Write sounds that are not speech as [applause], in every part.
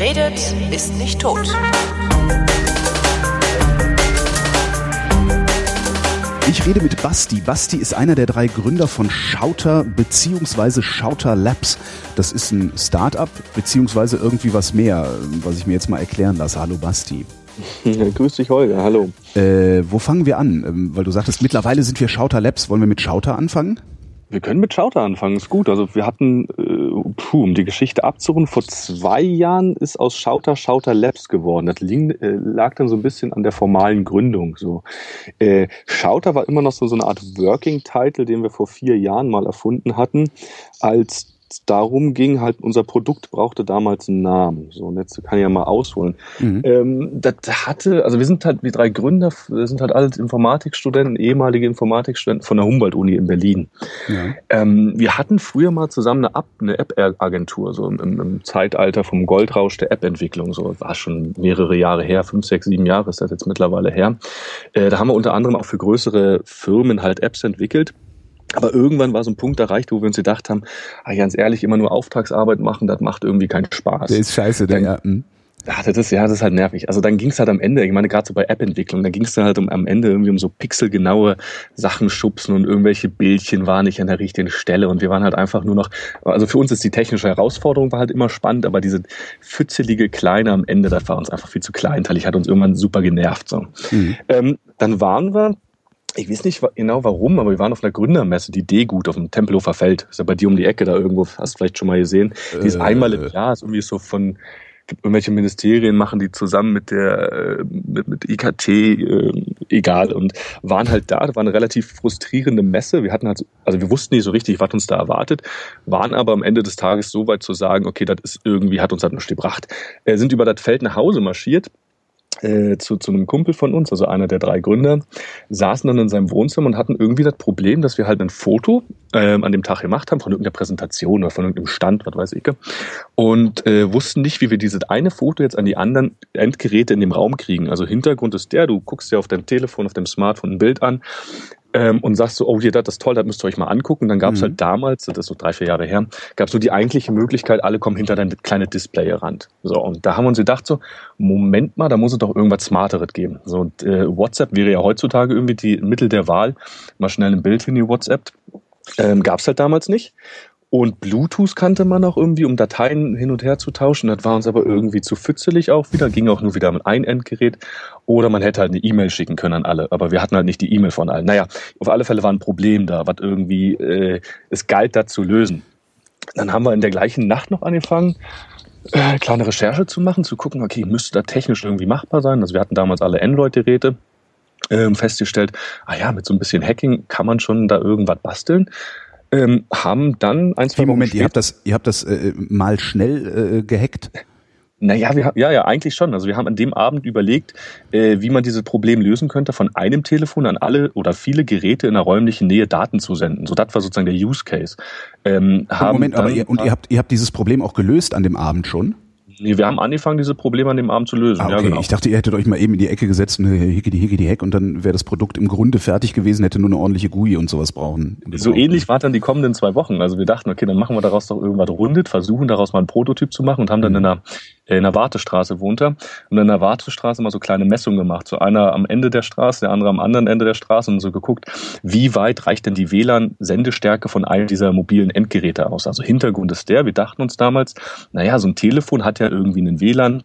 Wer redet, ist nicht tot. Ich rede mit Basti. Basti ist einer der drei Gründer von Schauter bzw. Schauter Labs. Das ist ein Start-up beziehungsweise irgendwie was mehr, was ich mir jetzt mal erklären lasse. Hallo Basti. Ja, grüß dich, Holger. Hallo. Äh, wo fangen wir an? Ähm, weil du sagtest, mittlerweile sind wir Schauter Labs. Wollen wir mit Schauter anfangen? Wir können mit Schauter anfangen, ist gut. Also wir hatten, äh, puh, um die Geschichte abzurunden, vor zwei Jahren ist aus Schauter Schauter Labs geworden. Das ling, äh, lag dann so ein bisschen an der formalen Gründung. So. Äh, Schauter war immer noch so, so eine Art Working-Title, den wir vor vier Jahren mal erfunden hatten, als darum ging, halt unser Produkt brauchte damals einen Namen. So, und jetzt kann ich ja mal ausholen. Mhm. Ähm, das hatte, also wir sind halt, wie drei Gründer, wir sind halt alles Informatikstudenten, ehemalige Informatikstudenten von der Humboldt-Uni in Berlin. Ja. Ähm, wir hatten früher mal zusammen eine, App-Agentur, so im, im, Zeitalter vom Goldrausch der App-Entwicklung. So war schon mehrere Jahre her, fünf, sechs, sieben Jahre ist das jetzt mittlerweile her. Äh, da haben wir unter anderem auch für größere Firmen halt Apps entwickelt. Aber irgendwann war so ein Punkt erreicht, wo wir uns gedacht haben, ah, ganz ehrlich, immer nur Auftragsarbeit machen, das macht irgendwie keinen Spaß. Der ist scheiße, der ja. Hm. Ja, das ist, ja, das ist halt nervig. Also dann ging es halt am Ende, ich meine, gerade so bei App-Entwicklung, da ging es dann halt um, am Ende irgendwie um so pixelgenaue Sachen schubsen und irgendwelche Bildchen waren nicht an der richtigen Stelle und wir waren halt einfach nur noch, also für uns ist die technische Herausforderung war halt immer spannend, aber diese pfützelige Kleine am Ende, das war uns einfach viel zu kleinteilig, hat uns irgendwann super genervt. So. Mhm. Ähm, dann waren wir ich weiß nicht genau warum, aber wir waren auf einer Gründermesse, die D-Gut auf dem Tempelhofer Feld. Ist ja bei dir um die Ecke da irgendwo, hast du vielleicht schon mal gesehen. Die ist äh, einmal im Jahr, ist irgendwie so von, gibt irgendwelche Ministerien machen die zusammen mit der, äh, mit, mit IKT, äh, egal, und waren halt da. Das war eine relativ frustrierende Messe. Wir hatten halt, also wir wussten nicht so richtig, was uns da erwartet, waren aber am Ende des Tages so weit zu sagen, okay, das ist irgendwie, hat uns das nicht gebracht. Äh, sind über das Feld nach Hause marschiert äh, zu, zu einem Kumpel von uns, also einer der drei Gründer, saßen dann in seinem Wohnzimmer und hatten irgendwie das Problem, dass wir halt ein Foto äh, an dem Tag gemacht haben von irgendeiner Präsentation oder von irgendeinem Stand, was weiß ich, und äh, wussten nicht, wie wir dieses eine Foto jetzt an die anderen Endgeräte in dem Raum kriegen. Also Hintergrund ist der, du guckst dir auf deinem Telefon, auf dem Smartphone ein Bild an, ähm, und sagst so, oh, hier, das ist toll, das müsst ihr euch mal angucken. Und dann gab es mhm. halt damals, das ist so drei, vier Jahre her, gab es so die eigentliche Möglichkeit, alle kommen hinter dein kleine Display rand. So, und da haben wir uns gedacht so, Moment mal, da muss es doch irgendwas Smarteres geben. So, und, äh, WhatsApp wäre ja heutzutage irgendwie die Mittel der Wahl. Mal schnell ein Bild in die WhatsApp. Ähm, gab es halt damals nicht. Und Bluetooth kannte man auch irgendwie, um Dateien hin und her zu tauschen. Das war uns aber irgendwie zu fützelig auch wieder. Ging auch nur wieder mit ein Endgerät. Oder man hätte halt eine E-Mail schicken können an alle. Aber wir hatten halt nicht die E-Mail von allen. Naja, auf alle Fälle war ein Problem da, was irgendwie äh, es galt, da zu lösen. Dann haben wir in der gleichen Nacht noch angefangen, äh, kleine Recherche zu machen, zu gucken, okay, müsste da technisch irgendwie machbar sein. Also wir hatten damals alle Android-Geräte ähm, festgestellt, ah ja, mit so ein bisschen Hacking kann man schon da irgendwas basteln ähm, haben dann ein, zwei Wie, Moment, ihr habt das, ihr habt das äh, mal schnell äh, gehackt? Naja, wir haben, ja, ja, eigentlich schon. Also wir haben an dem Abend überlegt, äh, wie man dieses Problem lösen könnte, von einem Telefon an alle oder viele Geräte in der räumlichen Nähe Daten zu senden. So, das war sozusagen der Use Case. Ähm, Moment, aber ihr, und ihr habt, ihr habt dieses Problem auch gelöst an dem Abend schon? Nee, wir haben angefangen, diese Probleme an dem Abend zu lösen. Ah, okay. Ja, genau. Ich dachte, ihr hättet euch mal eben in die Ecke gesetzt und hicke die hicke die Heck und dann wäre das Produkt im Grunde fertig gewesen, hätte nur eine ordentliche GUI und sowas brauchen. So ähnlich war dann die kommenden zwei Wochen. Also wir dachten, okay, dann machen wir daraus doch irgendwas rundet, versuchen daraus mal einen Prototyp zu machen und haben dann mhm. in einer in der Wartestraße wohnt er und in der Wartestraße mal so kleine Messungen gemacht. So einer am Ende der Straße, der andere am anderen Ende der Straße und so geguckt, wie weit reicht denn die WLAN-Sendestärke von einem dieser mobilen Endgeräte aus. Also Hintergrund ist der, wir dachten uns damals, naja, so ein Telefon hat ja irgendwie einen WLAN,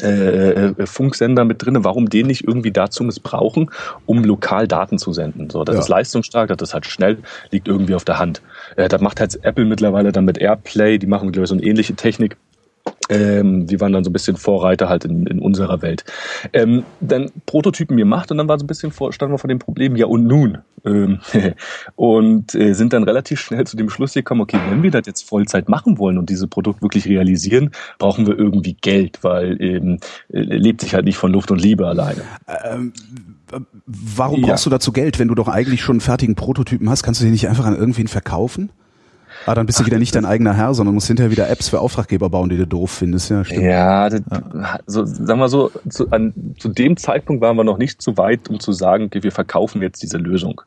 äh, äh, Funksender mit drinne, warum den nicht irgendwie dazu missbrauchen, um lokal Daten zu senden. So, das ja. ist leistungsstark, das ist halt schnell, liegt irgendwie auf der Hand. Äh, das macht halt Apple mittlerweile dann mit AirPlay, die machen, glaube ich, so eine ähnliche Technik. Ähm, die waren dann so ein bisschen Vorreiter halt in, in unserer Welt. Ähm, dann Prototypen gemacht und dann war so ein bisschen vor, standen wir vor dem Problem, ja und nun? Ähm, [laughs] und äh, sind dann relativ schnell zu dem Schluss gekommen, okay, wenn wir das jetzt Vollzeit machen wollen und dieses Produkt wirklich realisieren, brauchen wir irgendwie Geld, weil ähm, äh, lebt sich halt nicht von Luft und Liebe alleine. Ähm, warum brauchst ja. du dazu Geld, wenn du doch eigentlich schon einen fertigen Prototypen hast? Kannst du den nicht einfach an irgendwen verkaufen? Ah, dann bist du wieder nicht dein eigener Herr, sondern musst hinterher wieder Apps für Auftraggeber bauen, die du doof findest. Ja, stimmt. Ja, das, ja. So, sagen wir so, zu, an, zu dem Zeitpunkt waren wir noch nicht zu weit, um zu sagen, okay, wir verkaufen jetzt diese Lösung.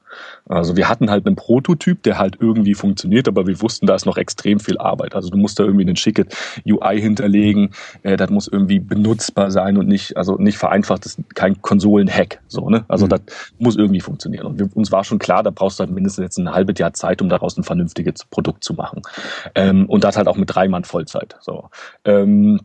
Also wir hatten halt einen Prototyp, der halt irgendwie funktioniert, aber wir wussten, da ist noch extrem viel Arbeit. Also du musst da irgendwie einen schicket UI hinterlegen, äh, das muss irgendwie benutzbar sein und nicht, also nicht vereinfacht, das ist kein Konsolen-Hack. So, ne? Also mhm. das muss irgendwie funktionieren. Und wir, uns war schon klar, da brauchst du halt mindestens jetzt ein halbes Jahr Zeit, um daraus ein vernünftiges Produkt zu machen. Ähm, und das halt auch mit drei Mann Vollzeit. So. Ähm,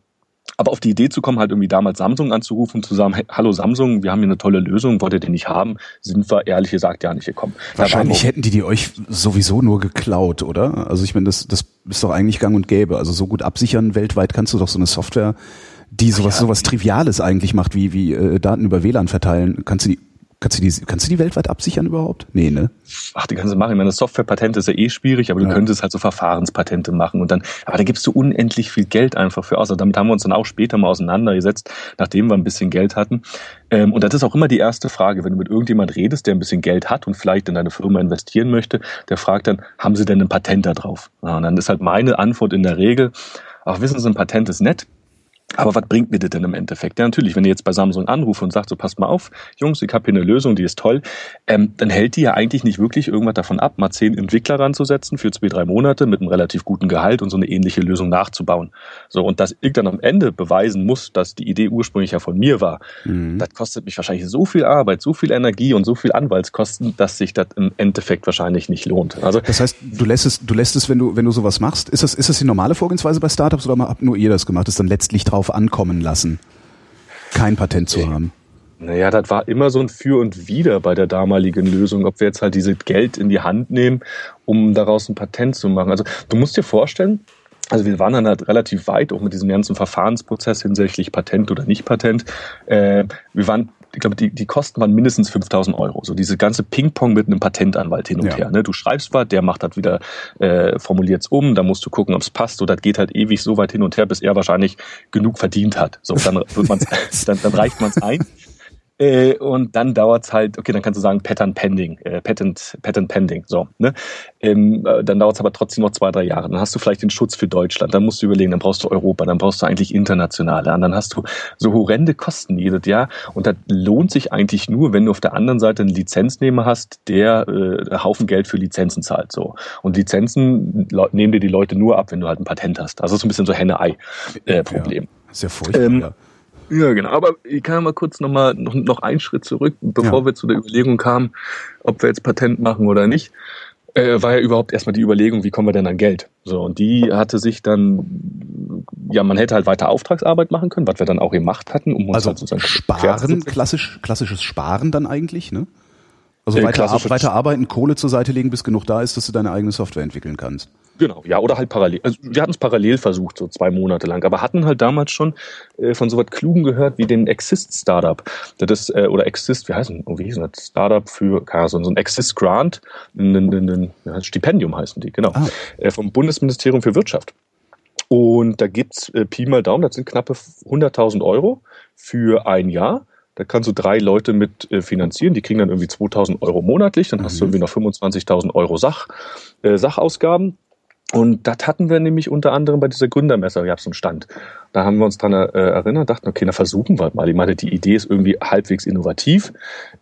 aber auf die Idee zu kommen, halt irgendwie damals Samsung anzurufen und zu sagen, hey, hallo Samsung, wir haben hier eine tolle Lösung, wollt ihr die nicht haben, sind wir ehrlich gesagt ja nicht gekommen. Wahrscheinlich hätten die die euch sowieso nur geklaut, oder? Also ich meine, das, das ist doch eigentlich gang und gäbe. Also so gut absichern weltweit kannst du doch so eine Software, die sowas, ja. sowas Triviales eigentlich macht, wie, wie äh, Daten über WLAN verteilen, kannst du die Kannst du, die, kannst du die weltweit absichern überhaupt? Nee, ne? Ach, die kannst du machen. Ich meine, Softwarepatente ist ja eh schwierig, aber du ja. könntest halt so Verfahrenspatente machen und dann, aber da gibst du unendlich viel Geld einfach für aus. Also damit haben wir uns dann auch später mal auseinandergesetzt, nachdem wir ein bisschen Geld hatten. Ähm, und das ist auch immer die erste Frage, wenn du mit irgendjemand redest, der ein bisschen Geld hat und vielleicht in deine Firma investieren möchte, der fragt dann, haben sie denn ein Patent da drauf? Ja, und dann ist halt meine Antwort in der Regel, ach, wissen Sie, ein Patent ist nett, aber was bringt mir das denn im Endeffekt? Ja, natürlich, wenn ihr jetzt bei Samsung anruft und sagt, so passt mal auf, Jungs, ich habe hier eine Lösung, die ist toll, ähm, dann hält die ja eigentlich nicht wirklich irgendwas davon ab, mal zehn Entwickler ranzusetzen für zwei, drei Monate mit einem relativ guten Gehalt und so eine ähnliche Lösung nachzubauen. So, und dass ich dann am Ende beweisen muss, dass die Idee ursprünglich ja von mir war, mhm. das kostet mich wahrscheinlich so viel Arbeit, so viel Energie und so viel Anwaltskosten, dass sich das im Endeffekt wahrscheinlich nicht lohnt. Also das heißt, du lässt es, du lässt es, wenn du, wenn du sowas machst, ist das, ist das die normale Vorgehensweise bei Startups oder habt nur ihr das gemacht? Das ist dann letztlich drauf drauf ankommen lassen, kein Patent zu haben? Naja, das war immer so ein Für und Wider bei der damaligen Lösung, ob wir jetzt halt diese Geld in die Hand nehmen, um daraus ein Patent zu machen. Also du musst dir vorstellen, also wir waren dann halt relativ weit, auch mit diesem ganzen Verfahrensprozess hinsichtlich Patent oder nicht Patent. Äh, wir waren ich glaube, die, die Kosten waren mindestens 5000 Euro. So diese ganze Ping-Pong mit einem Patentanwalt hin und ja. her. Ne? Du schreibst was, der macht das wieder, äh, formuliert es um, dann musst du gucken, ob es passt. So, das geht halt ewig so weit hin und her, bis er wahrscheinlich genug verdient hat. So, dann, wird man's, [laughs] dann, dann reicht man es ein. Äh, und dann dauert's halt, okay, dann kannst du sagen Patent Pending, äh, Patent, Patent Pending, so. Ne? Ähm, äh, dann dauert's aber trotzdem noch zwei, drei Jahre. Dann hast du vielleicht den Schutz für Deutschland, dann musst du überlegen, dann brauchst du Europa, dann brauchst du eigentlich internationale, und dann hast du so horrende Kosten jedes Jahr. Und das lohnt sich eigentlich nur, wenn du auf der anderen Seite einen Lizenznehmer hast, der äh, Haufen Geld für Lizenzen zahlt. So. Und Lizenzen nehmen dir die Leute nur ab, wenn du halt ein Patent hast. Also so ein bisschen so Henne-Ei-Problem. Äh, Sehr furchtbar. Ähm, ja. Ja, genau. Aber ich kann mal kurz noch mal noch, noch einen Schritt zurück, bevor ja. wir zu der Überlegung kamen, ob wir jetzt Patent machen oder nicht. Äh, war ja überhaupt erstmal die Überlegung, wie kommen wir denn an Geld? So, und die hatte sich dann, ja, man hätte halt weiter Auftragsarbeit machen können, was wir dann auch gemacht hatten, um uns also halt sozusagen Sparen, klassisch, klassisches Sparen dann eigentlich, ne? Also weiter, weiter arbeiten, Kohle zur Seite legen, bis genug da ist, dass du deine eigene Software entwickeln kannst. Genau, ja, oder halt parallel. Also wir hatten es parallel versucht, so zwei Monate lang, aber hatten halt damals schon äh, von so was Klugen gehört wie den Exist Startup. Das ist, äh, oder Exist, wie heißen, oh, wie hieß das? Startup für, so, so ein Exist Grant, ein, ein Stipendium heißen die, genau. Ah. Äh, vom Bundesministerium für Wirtschaft. Und da gibt's äh, Pi mal Daumen, das sind knappe 100.000 Euro für ein Jahr. Da kannst du drei Leute mit äh, finanzieren, die kriegen dann irgendwie 2000 Euro monatlich, dann mhm. hast du mhm. irgendwie noch 25.000 Euro Sach, äh, Sachausgaben und das hatten wir nämlich unter anderem bei dieser Gründermesse, gab es einen Stand. Da haben wir uns dran äh, erinnert, dachten, okay, na versuchen wir mal. Ich meine, die Idee ist irgendwie halbwegs innovativ.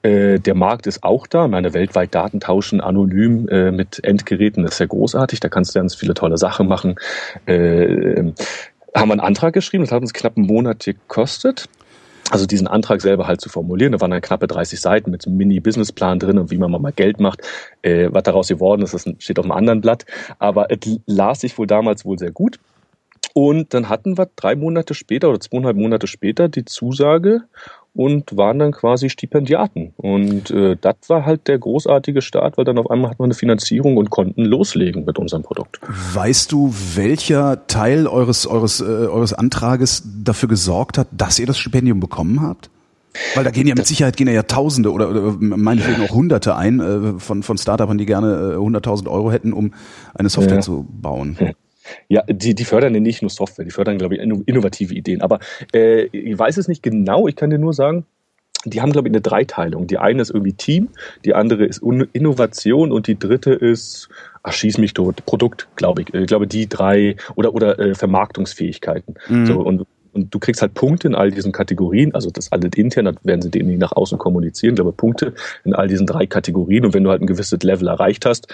Äh, der Markt ist auch da. Meine weltweit Daten tauschen anonym äh, mit Endgeräten ist sehr großartig. Da kannst du ganz viele tolle Sachen machen. Äh, haben wir einen Antrag geschrieben, das hat uns knapp einen Monat gekostet also diesen Antrag selber halt zu formulieren. Da waren dann knappe 30 Seiten mit so einem Mini-Businessplan drin und wie man mal Geld macht. Äh, was daraus geworden ist, das steht auf einem anderen Blatt. Aber es las sich wohl damals wohl sehr gut. Und dann hatten wir drei Monate später oder zweieinhalb Monate später die Zusage und waren dann quasi Stipendiaten. Und äh, das war halt der großartige Start, weil dann auf einmal hatten wir eine Finanzierung und konnten loslegen mit unserem Produkt. Weißt du, welcher Teil eures, eures, äh, eures Antrages dafür gesorgt hat, dass ihr das Stipendium bekommen habt? Weil da gehen ja mit Sicherheit gehen ja Tausende oder, oder meinetwegen auch Hunderte ein äh, von, von Startupern, die gerne äh, 100.000 Euro hätten, um eine Software ja. zu bauen. Ja, die, die fördern ja nicht nur Software, die fördern, glaube ich, innovative Ideen. Aber äh, ich weiß es nicht genau, ich kann dir nur sagen, die haben, glaube ich, eine Dreiteilung. Die eine ist irgendwie Team, die andere ist Innovation und die dritte ist, ach, schieß mich tot, Produkt, glaube ich. Ich glaube, die drei oder, oder äh, Vermarktungsfähigkeiten. Mhm. So, und und du kriegst halt Punkte in all diesen Kategorien, also das alles intern, dann werden sie denen nach außen kommunizieren, glaube Punkte in all diesen drei Kategorien. Und wenn du halt ein gewisses Level erreicht hast,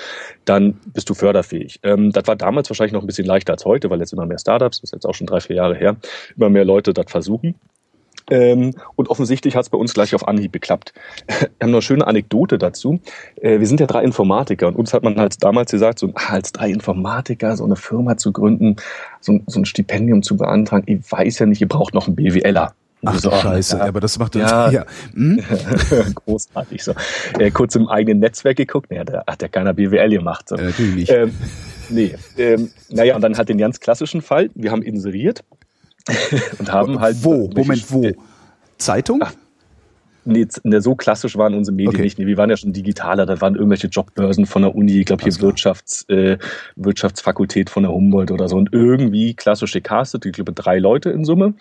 dann bist du förderfähig. Ähm, das war damals wahrscheinlich noch ein bisschen leichter als heute, weil jetzt immer mehr Startups, das ist jetzt auch schon drei, vier Jahre her, immer mehr Leute das versuchen. Ähm, und offensichtlich hat es bei uns gleich auf Anhieb geklappt. [laughs] Wir haben noch eine schöne Anekdote dazu. Äh, wir sind ja drei Informatiker und uns hat man halt damals gesagt, so ah, als drei Informatiker so eine Firma zu gründen, so, so, ein Stipendium zu beantragen, ich weiß ja nicht, ihr braucht noch einen BWLer. Ach so, Scheiße, ja, aber das macht ja, ja. Hm? [laughs] großartig so. Äh, kurz im eigenen Netzwerk geguckt, naja, da hat ja keiner BWL gemacht. So. Äh, natürlich nicht. Ähm, nee, ähm, naja, und dann halt den ganz klassischen Fall, wir haben inseriert [laughs] und haben halt. Wo? Moment, wo? Zeitung? Ach, Nee, ne, so klassisch waren unsere Medien okay. nicht. Nee, wir waren ja schon digitaler. Da waren irgendwelche Jobbörsen von der Uni, ich glaube hier Wirtschafts, äh, Wirtschaftsfakultät von der Humboldt oder so. Und irgendwie klassisch gecastet, ich glaube drei Leute in Summe.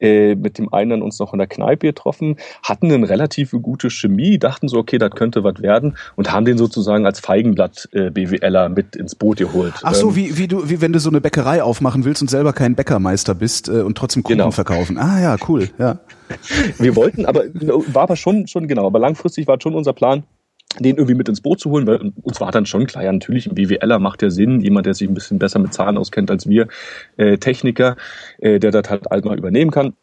Äh, mit dem einen dann uns noch in der Kneipe getroffen, hatten eine relativ gute Chemie, dachten so, okay, das könnte was werden und haben den sozusagen als Feigenblatt äh, BWLer mit ins Boot geholt. Ach so, ähm, wie, wie du, wie wenn du so eine Bäckerei aufmachen willst und selber kein Bäckermeister bist äh, und trotzdem Kuchen genau. verkaufen. Ah ja, cool, ja. Wir wollten, aber war aber schon, schon genau, aber langfristig war schon unser Plan, den irgendwie mit ins Boot zu holen, weil uns war dann schon klar, ja natürlich, ein BWLer macht ja Sinn, jemand, der sich ein bisschen besser mit Zahlen auskennt als wir, äh, Techniker, äh, der das halt, mal übernehmen kann.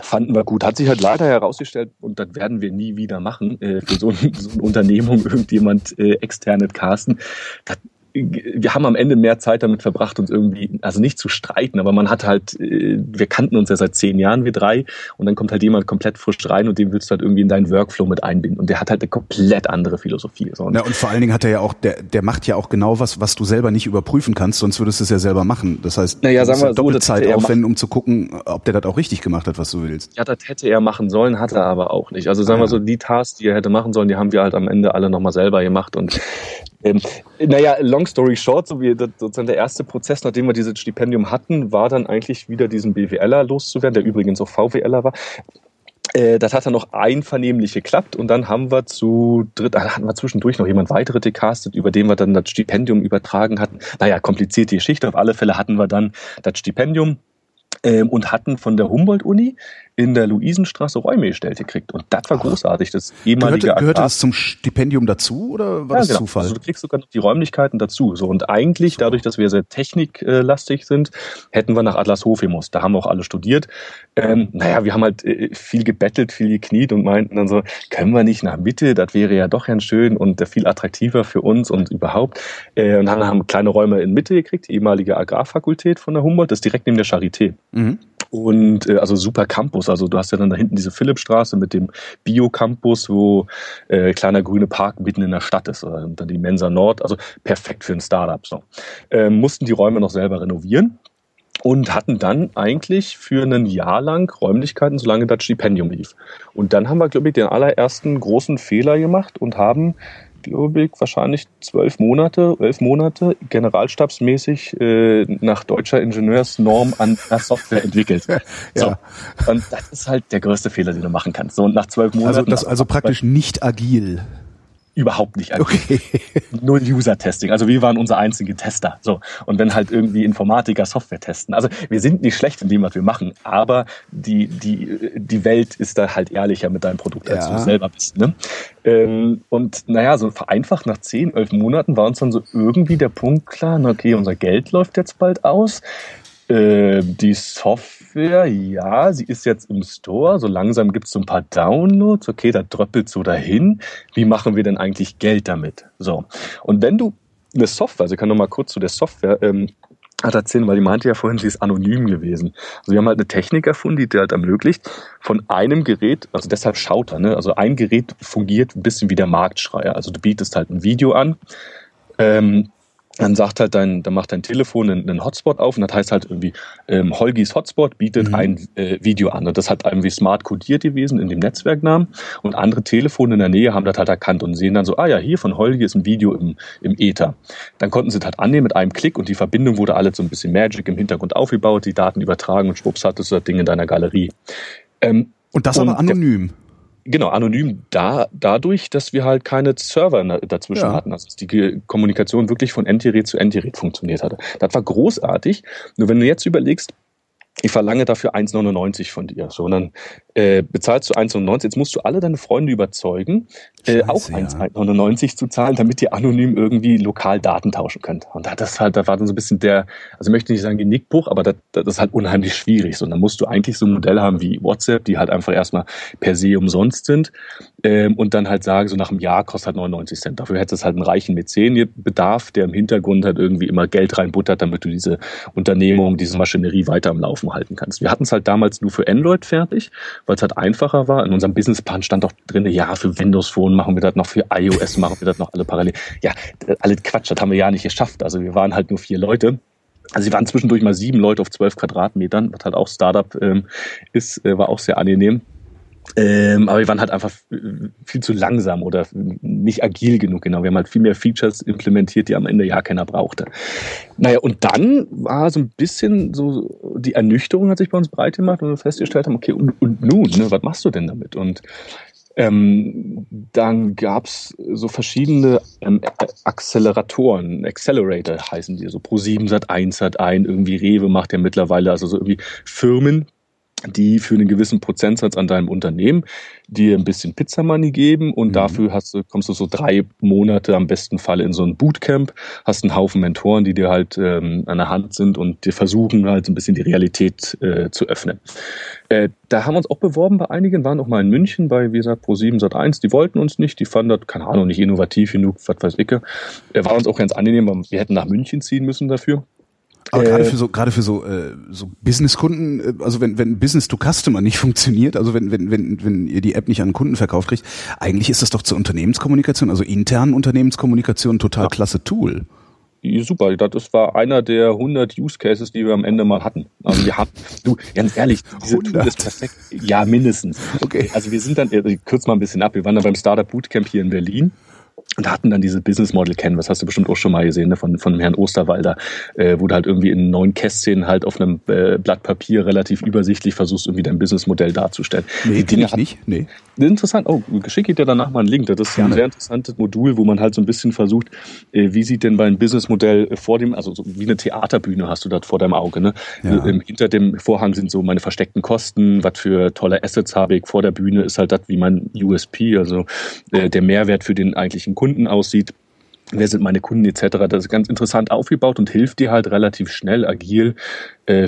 Fanden wir gut. Hat sich halt leider herausgestellt, und das werden wir nie wieder machen, äh, für so, ein, so eine Unternehmung [laughs] irgendjemand äh, externe casten. Das wir haben am Ende mehr Zeit damit verbracht, uns irgendwie, also nicht zu streiten, aber man hat halt, äh, wir kannten uns ja seit zehn Jahren, wir drei, und dann kommt halt jemand komplett frisch rein und den willst du halt irgendwie in deinen Workflow mit einbinden. Und der hat halt eine komplett andere Philosophie. So. Ja, und vor allen Dingen hat er ja auch, der, der macht ja auch genau was, was du selber nicht überprüfen kannst, sonst würdest du es ja selber machen. Das heißt, naja, sagen wir doppelt Zeit aufwenden, um zu gucken, ob der das auch richtig gemacht hat, was du willst. Ja, das hätte er machen sollen, hat er aber auch nicht. Also sagen wir ah, ja. so, die Tasks, die er hätte machen sollen, die haben wir halt am Ende alle nochmal selber gemacht und [laughs] ähm, naja, long story short, so wie sozusagen der erste Prozess, nachdem wir dieses Stipendium hatten, war dann eigentlich wieder diesen BWLer loszuwerden, der übrigens auch VWLer war. Äh, das hat dann noch einvernehmlich geklappt und dann haben wir zu dritt, da hatten wir zwischendurch noch jemand weitere gecastet, über den wir dann das Stipendium übertragen hatten. Naja, komplizierte Geschichte. Auf alle Fälle hatten wir dann das Stipendium ähm, und hatten von der Humboldt-Uni in der Luisenstraße Räume gestellt gekriegt. Und das war großartig. Das ehemalige gehörte, gehörte das zum Stipendium dazu oder war ja, das genau. Zufall? Also du kriegst sogar noch die Räumlichkeiten dazu. So und eigentlich, so. dadurch, dass wir sehr techniklastig sind, hätten wir nach Adlershof gemusst. Da haben wir auch alle studiert. Ähm, naja, wir haben halt äh, viel gebettelt, viel gekniet und meinten dann so, können wir nicht nach Mitte? Das wäre ja doch ganz schön und viel attraktiver für uns und überhaupt. Äh, und dann haben wir kleine Räume in Mitte gekriegt, die ehemalige Agrarfakultät von der Humboldt, das ist direkt neben der Charité. Mhm. Und äh, also super Campus. Also du hast ja dann da hinten diese Philippstraße mit dem Bio-Campus, wo äh, kleiner grüne Park mitten in der Stadt ist. Und dann die Mensa Nord. Also perfekt für ein Startup. So. Äh, mussten die Räume noch selber renovieren und hatten dann eigentlich für ein Jahr lang Räumlichkeiten, solange das Stipendium lief. Und dann haben wir, glaube ich, den allerersten großen Fehler gemacht und haben glaube ich, wahrscheinlich zwölf Monate, elf Monate generalstabsmäßig äh, nach deutscher Ingenieursnorm an der Software entwickelt. [laughs] So. ja. Und das ist halt der größte Fehler, den du machen kannst. So, und nach zwölf Monaten. Also, das, also praktisch nicht agil überhaupt nicht agil. Okay. [laughs] Null User-Testing. Also wir waren unser einziger Tester. So. Und wenn halt irgendwie Informatiker Software testen. Also wir sind nicht schlecht in dem, was wir machen, aber die, die, die Welt ist da halt ehrlicher mit deinem Produkt, als ja. du selber bist. Ne? Ähm, und naja, so vereinfacht nach zehn, elf Monaten war uns dann so irgendwie der Punkt klar, okay, unser Geld läuft jetzt bald aus. Äh, die Software, ja, sie ist jetzt im Store. So langsam gibt es so ein paar Downloads. Okay, da dröppelt so dahin. Wie machen wir denn eigentlich Geld damit? So. Und wenn du eine Software, also ich kann noch mal kurz zu der Software ähm, erzählen, weil die meinte ja vorhin, sie ist anonym gewesen. Also wir haben halt eine Technik erfunden, die dir halt ermöglicht, von einem Gerät, also deshalb schaut er, ne? also ein Gerät fungiert ein bisschen wie der Marktschreier. Also du bietest halt ein Video an, ähm, dann sagt halt dein, dann macht dein Telefon einen, einen Hotspot auf und das heißt halt irgendwie, ähm, Holgis Hotspot bietet mhm. ein äh, Video an. Und das hat irgendwie smart codiert gewesen in dem Netzwerknamen. Und andere Telefone in der Nähe haben das halt erkannt und sehen dann so, ah ja, hier von Holgi ist ein Video im, im Ether. Dann konnten sie das halt annehmen mit einem Klick und die Verbindung wurde alles so ein bisschen Magic im Hintergrund aufgebaut, die Daten übertragen und schwupps hattest du das Ding in deiner Galerie. Ähm, und das und aber anonym. Genau, anonym da, dadurch, dass wir halt keine Server dazwischen ja. hatten. Also dass die Kommunikation wirklich von Endgerät zu Endgerät funktioniert hatte. Das war großartig. Nur wenn du jetzt überlegst, ich verlange dafür 1,99 von dir. So, und dann äh, bezahlst du 1,99. Jetzt musst du alle deine Freunde überzeugen, äh, auch 1,99 ja. zu zahlen, damit ihr anonym irgendwie lokal Daten tauschen könnt. Und das halt, da war dann so ein bisschen der, also ich möchte nicht sagen Genickbruch, aber das, das ist halt unheimlich schwierig. So, und dann musst du eigentlich so ein Modell haben wie WhatsApp, die halt einfach erstmal per se umsonst sind ähm, und dann halt sagen, so nach einem Jahr kostet halt 99 Cent. Dafür hättest es halt einen reichen Mäzenbedarf, der im Hintergrund halt irgendwie immer Geld reinbuttert, damit du diese Unternehmung, diese Maschinerie weiter am Laufen halten kannst. Wir hatten es halt damals nur für Android fertig weil es halt einfacher war. In unserem Businessplan stand auch drin, ja, für Windows Phone machen wir das noch, für iOS machen wir das noch alle parallel. Ja, alle Quatsch, das haben wir ja nicht geschafft. Also wir waren halt nur vier Leute. Also sie waren zwischendurch mal sieben Leute auf zwölf Quadratmetern, was halt auch Startup ähm, ist, äh, war auch sehr angenehm. Ähm, aber wir waren halt einfach viel zu langsam oder nicht agil genug. Genau, wir haben halt viel mehr Features implementiert, die am Ende ja keiner brauchte. Naja, und dann war so ein bisschen so die Ernüchterung hat sich bei uns breit gemacht und wir festgestellt haben, okay, und, und nun, ne, was machst du denn damit? Und ähm, dann gab's so verschiedene ähm, Acceleratoren, Accelerator heißen die, so Pro7 Sat 1 Sat 1, irgendwie Rewe macht ja mittlerweile, also so irgendwie Firmen, die für einen gewissen Prozentsatz an deinem Unternehmen dir ein bisschen Pizza Money geben und mhm. dafür hast du, kommst du so drei Monate am besten Fall in so ein Bootcamp, hast einen Haufen Mentoren, die dir halt ähm, an der Hand sind und dir versuchen halt ein bisschen die Realität äh, zu öffnen. Äh, da haben wir uns auch beworben bei einigen, waren auch mal in München bei, wie gesagt, Pro7 Sat1, die wollten uns nicht, die fanden das, keine Ahnung, nicht innovativ genug, was weiß ich. Äh, war uns auch ganz angenehm, wir hätten nach München ziehen müssen dafür. Aber äh, gerade für so gerade für so äh, so Businesskunden, äh, also wenn wenn Business to Customer nicht [laughs] funktioniert, also wenn wenn wenn wenn ihr die App nicht an Kunden verkauft kriegt, eigentlich ist das doch zur Unternehmenskommunikation, also internen Unternehmenskommunikation total ja. klasse Tool. Super, das war einer der 100 Use Cases, die wir am Ende mal hatten. Also wir haben, du, ganz ehrlich, diese 100. Tool ist perfekt. Ja, mindestens. Okay. Also wir sind dann, ich kürze mal ein bisschen ab, wir waren dann beim Startup Bootcamp hier in Berlin und hatten dann diese Business Model kennen, was hast du bestimmt auch schon mal gesehen, ne, von, von Herrn Osterwalder, äh, wo du halt irgendwie in neun Kästchen halt auf einem äh, Blatt Papier relativ übersichtlich versuchst, irgendwie dein Businessmodell darzustellen. Nee, die Dinge ich nicht. Nee. Interessant. Oh, schicke ich dir danach mal einen Link. Das ist Gerne. ein sehr interessantes Modul, wo man halt so ein bisschen versucht, äh, wie sieht denn mein Businessmodell vor dem, also so wie eine Theaterbühne hast du das vor deinem Auge, ne? Ja. Äh, hinter dem Vorhang sind so meine versteckten Kosten, was für tolle Assets habe ich. Vor der Bühne ist halt das wie mein USP, also äh, der Mehrwert für den eigentlichen Kunden aussieht wer sind meine Kunden etc. Das ist ganz interessant aufgebaut und hilft dir halt relativ schnell, agil, äh,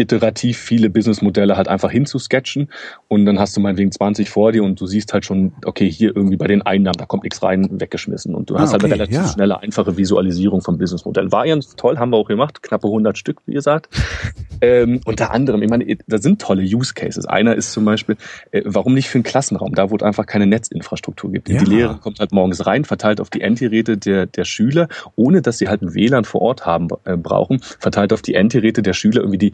iterativ viele Businessmodelle halt einfach hinzusketchen und dann hast du meinetwegen 20 vor dir und du siehst halt schon, okay, hier irgendwie bei den Einnahmen, da kommt nichts rein, weggeschmissen und du ah, hast halt okay, halt eine relativ ja. schnelle, einfache Visualisierung vom Businessmodell. War ja toll, haben wir auch gemacht, knappe 100 Stück, wie gesagt. [laughs] Ähm, unter anderem, ich meine, da sind tolle Use Cases. Einer ist zum Beispiel, äh, warum nicht für einen Klassenraum, da wo es einfach keine Netzinfrastruktur gibt. Ja. Die Lehrerin kommt halt morgens rein, verteilt auf die Endgeräte der, der Schüler, ohne dass sie halt ein WLAN vor Ort haben äh, brauchen, verteilt auf die Endgeräte der Schüler irgendwie die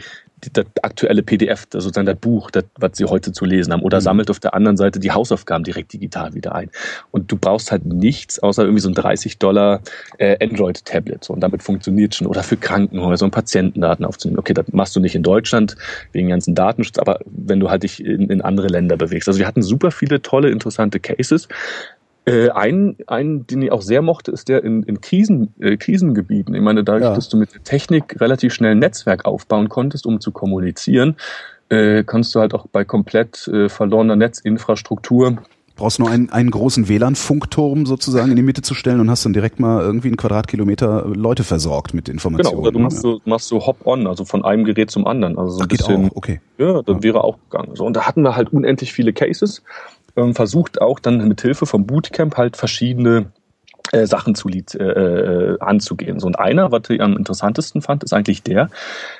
das aktuelle PDF, das sozusagen das Buch, das, was sie heute zu lesen haben, oder mhm. sammelt auf der anderen Seite die Hausaufgaben direkt digital wieder ein. Und du brauchst halt nichts außer irgendwie so ein 30 Dollar äh, Android-Tablet. So, und damit funktioniert schon. Oder für Krankenhäuser und Patientendaten aufzunehmen. Okay, das machst du nicht in Deutschland wegen ganzen Datenschutz, aber wenn du halt dich in, in andere Länder bewegst. Also wir hatten super viele tolle, interessante Cases. Äh, ein, ein, den ich auch sehr mochte, ist der in, in Krisen, äh, Krisengebieten. Ich meine, dadurch, ja. dass du mit der Technik relativ schnell ein Netzwerk aufbauen konntest, um zu kommunizieren, äh, kannst du halt auch bei komplett äh, verlorener Netzinfrastruktur brauchst nur einen, einen großen WLAN-Funkturm sozusagen in die Mitte zu stellen und hast dann direkt mal irgendwie einen Quadratkilometer Leute versorgt mit Informationen. Genau, oder du machst, so, machst so Hop-on, also von einem Gerät zum anderen. Also so ein Ach, bisschen, geht auch, okay. Ja, das ja. wäre auch gegangen. So, und da hatten wir halt unendlich viele Cases ähm, versucht auch dann mit Hilfe vom Bootcamp halt verschiedene äh, Sachen zu äh, äh, anzugehen. So und einer, was ich am interessantesten fand, ist eigentlich der,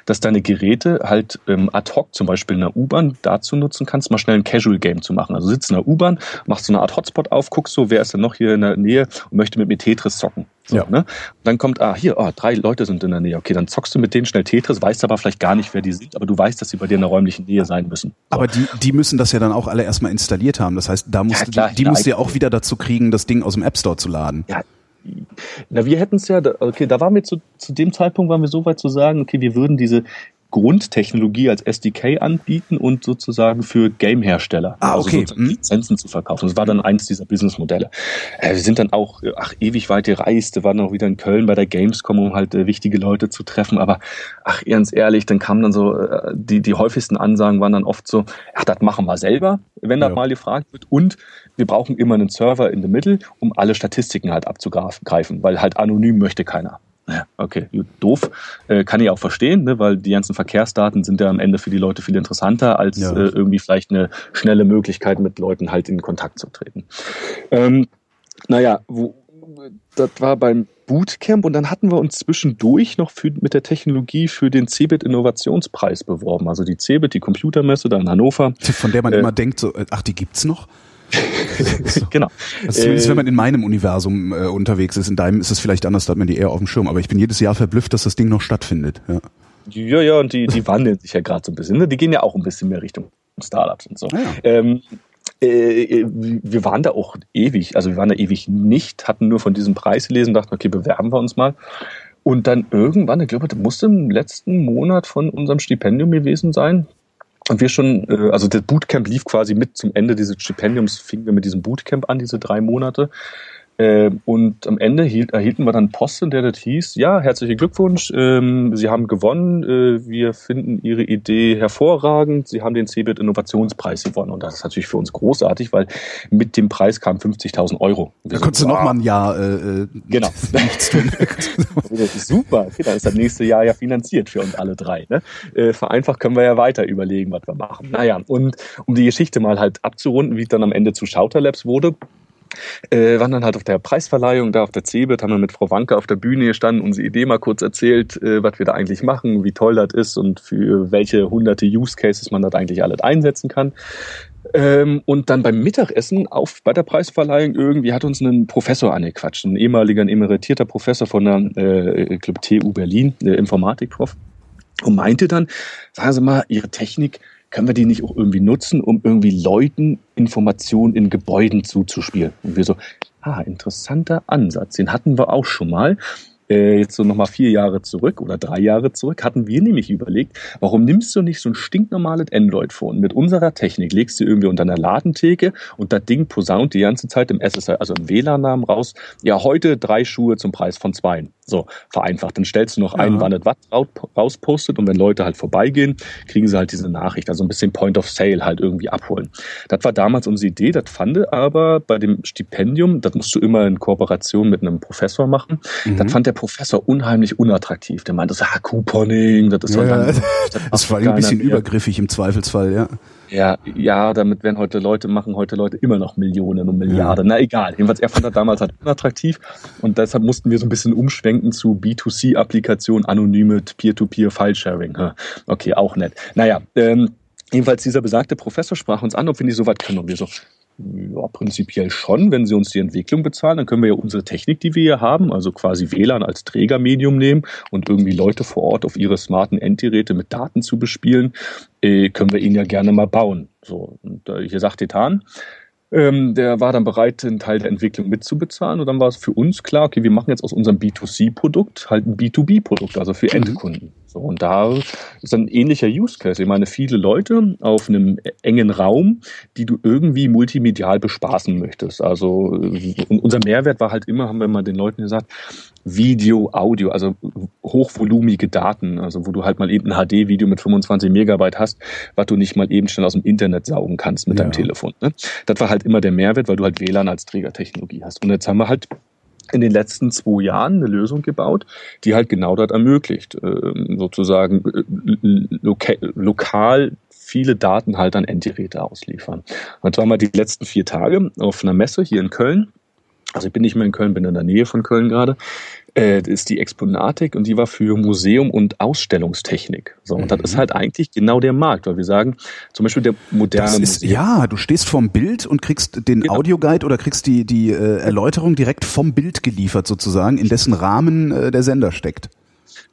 dass deine Geräte halt ähm, ad hoc, zum Beispiel in der U-Bahn, dazu nutzen kannst, mal schnell ein Casual Game zu machen. Also sitzt in der U-Bahn, machst so eine Art Hotspot auf, guckst so, wer ist denn noch hier in der Nähe und möchte mit mir Tetris zocken. So, ja. ne? Dann kommt, ah, hier, oh, drei Leute sind in der Nähe. Okay, dann zockst du mit denen schnell Tetris, weißt aber vielleicht gar nicht, wer die sind, aber du weißt, dass sie bei dir in der räumlichen Nähe sein müssen. So. Aber die, die müssen das ja dann auch alle erstmal installiert haben. Das heißt, da musst ja, klar, die, die musst du ja auch wieder dazu kriegen, das Ding aus dem App Store zu laden. Ja, na, wir hätten es ja, okay, da waren wir zu, zu dem Zeitpunkt waren wir so weit zu sagen, okay, wir würden diese Grundtechnologie als SDK anbieten und sozusagen für Game-Hersteller ah, okay. also. Lizenzen zu verkaufen. Das war dann eins dieser Businessmodelle. Äh, wir sind dann auch äh, ach, ewig weit gereist, wir waren auch wieder in Köln bei der Gamescom, um halt äh, wichtige Leute zu treffen. Aber ach, ganz ehrlich, dann kamen dann so, äh, die, die häufigsten Ansagen waren dann oft so, ach, das machen wir selber, wenn das ja. mal gefragt wird. Und wir brauchen immer einen Server in der Mitte, um alle Statistiken halt abzugreifen, weil halt anonym möchte keiner. Ja, okay, doof. Äh, kann ich auch verstehen, ne, weil die ganzen Verkehrsdaten sind ja am Ende für die Leute viel interessanter, als ja. äh, irgendwie vielleicht eine schnelle Möglichkeit, mit Leuten halt in Kontakt zu treten. Ähm, naja, wo, das war beim Bootcamp und dann hatten wir uns zwischendurch noch für, mit der Technologie für den CeBIT Innovationspreis beworben. Also die CeBIT, die Computermesse da in Hannover. Von der man äh, immer denkt, so, ach, die gibt's noch? [laughs] genau. Also zumindest äh, wenn man in meinem Universum äh, unterwegs ist, in deinem ist es vielleicht anders, da hat man die eher auf dem Schirm. Aber ich bin jedes Jahr verblüfft, dass das Ding noch stattfindet. Ja, ja, ja und die, die wandeln sich ja gerade so ein bisschen. Ne? Die gehen ja auch ein bisschen mehr Richtung Startups und so. Ah, ja. ähm, äh, wir waren da auch ewig, also wir waren da ewig nicht, hatten nur von diesem Preis gelesen, dachten, okay, bewerben wir uns mal. Und dann irgendwann, ich glaube, das musste im letzten Monat von unserem Stipendium gewesen sein, und wir schon, äh, also das Bootcamp lief quasi mit zum Ende dieses Stipendiums, fingen wir mit diesem Bootcamp an, diese drei Monate. Äh, und am Ende hielt, erhielten wir dann Post, in der das hieß, ja, herzlichen Glückwunsch, ähm, Sie haben gewonnen, äh, wir finden Ihre Idee hervorragend, Sie haben den CeBIT Innovationspreis gewonnen. Und das ist natürlich für uns großartig, weil mit dem Preis kamen 50.000 Euro. Da konntest du noch mal ein Jahr äh, äh genau. [laughs] nichts tun. [laughs] super, okay, dann ist das nächste Jahr ja finanziert für uns alle drei. Ne? Äh, vereinfacht können wir ja weiter überlegen, was wir machen. Naja, und um die Geschichte mal halt abzurunden, wie es dann am Ende zu Shouter Labs wurde, äh, waren dann halt auf der Preisverleihung da auf der CeBIT, haben wir mit Frau Wanke auf der Bühne gestanden, unsere Idee mal kurz erzählt, äh, was wir da eigentlich machen, wie toll das ist und für welche hunderte Use Cases man das eigentlich alles einsetzen kann. Ähm, und dann beim Mittagessen auf, bei der Preisverleihung irgendwie hat uns ein Professor angequatscht, ein ehemaliger, ein emeritierter Professor von der äh, Club TU Berlin, der Informatikprof, und meinte dann, sagen Sie mal, Ihre Technik, können wir die nicht auch irgendwie nutzen, um irgendwie Leuten Informationen in Gebäuden zuzuspielen? Und wir so, ah, interessanter Ansatz, den hatten wir auch schon mal äh, jetzt so nochmal vier Jahre zurück oder drei Jahre zurück, hatten wir nämlich überlegt, warum nimmst du nicht so ein stinknormales Android-Phone mit unserer Technik, legst du irgendwie unter einer Ladentheke und das Ding posaunt die ganze Zeit im SSL, also im WLAN-Namen raus, ja, heute drei Schuhe zum Preis von zwei. So, vereinfacht. Dann stellst du noch ja. ein, wann das was rauspostet und wenn Leute halt vorbeigehen, kriegen sie halt diese Nachricht, also ein bisschen Point of Sale halt irgendwie abholen. Das war damals unsere Idee, das fand aber bei dem Stipendium, das musst du immer in Kooperation mit einem Professor machen, mhm. das fand der Professor unheimlich unattraktiv. Der meinte, ah, Couponing, das ist ja, dann, [laughs] das, das war ein bisschen mehr. übergriffig im Zweifelsfall, ja. Ja, ja, damit werden heute Leute, machen heute Leute immer noch Millionen und Milliarden. Ja. Na egal. Jedenfalls, er fand das damals halt unattraktiv und deshalb mussten wir so ein bisschen umschwenken zu B2C-Applikationen, anonyme Peer-to-Peer-File-Sharing. Okay, auch nett. Naja, ähm, jedenfalls dieser besagte Professor sprach uns an, ob wir nicht so weit können und wir so, ja, prinzipiell schon. Wenn Sie uns die Entwicklung bezahlen, dann können wir ja unsere Technik, die wir hier haben, also quasi WLAN als Trägermedium nehmen und irgendwie Leute vor Ort auf ihre smarten Endgeräte mit Daten zu bespielen, äh, können wir Ihnen ja gerne mal bauen. So, und äh, hier sagt Titan, ähm, der war dann bereit, einen Teil der Entwicklung mitzubezahlen. Und dann war es für uns klar, okay, wir machen jetzt aus unserem B2C-Produkt halt ein B2B-Produkt, also für mhm. So, und da ist ein ähnlicher Use Case. Ich meine, viele Leute auf einem engen Raum, die du irgendwie multimedial bespaßen möchtest. Also unser Mehrwert war halt immer, haben wir mal den Leuten gesagt, Video, Audio, also hochvolumige Daten, also wo du halt mal eben ein HD-Video mit 25 Megabyte hast, was du nicht mal eben schnell aus dem Internet saugen kannst mit ja. deinem Telefon. Ne? Das war halt immer der Mehrwert, weil du halt WLAN als Trägertechnologie hast. Und jetzt haben wir halt in den letzten zwei Jahren eine Lösung gebaut, die halt genau das ermöglicht, ähm, sozusagen äh, loka lokal viele Daten halt an Endgeräte ausliefern. Und zwar mal die letzten vier Tage auf einer Messe hier in Köln. Also ich bin nicht mehr in Köln, bin in der Nähe von Köln gerade äh, ist die Exponatik und die war für Museum und Ausstellungstechnik. So, und mhm. das ist halt eigentlich genau der Markt, weil wir sagen, zum Beispiel der moderne ist, Museum. Ja, du stehst vorm Bild und kriegst den genau. Audioguide oder kriegst die, die äh, Erläuterung direkt vom Bild geliefert sozusagen, in dessen Rahmen äh, der Sender steckt.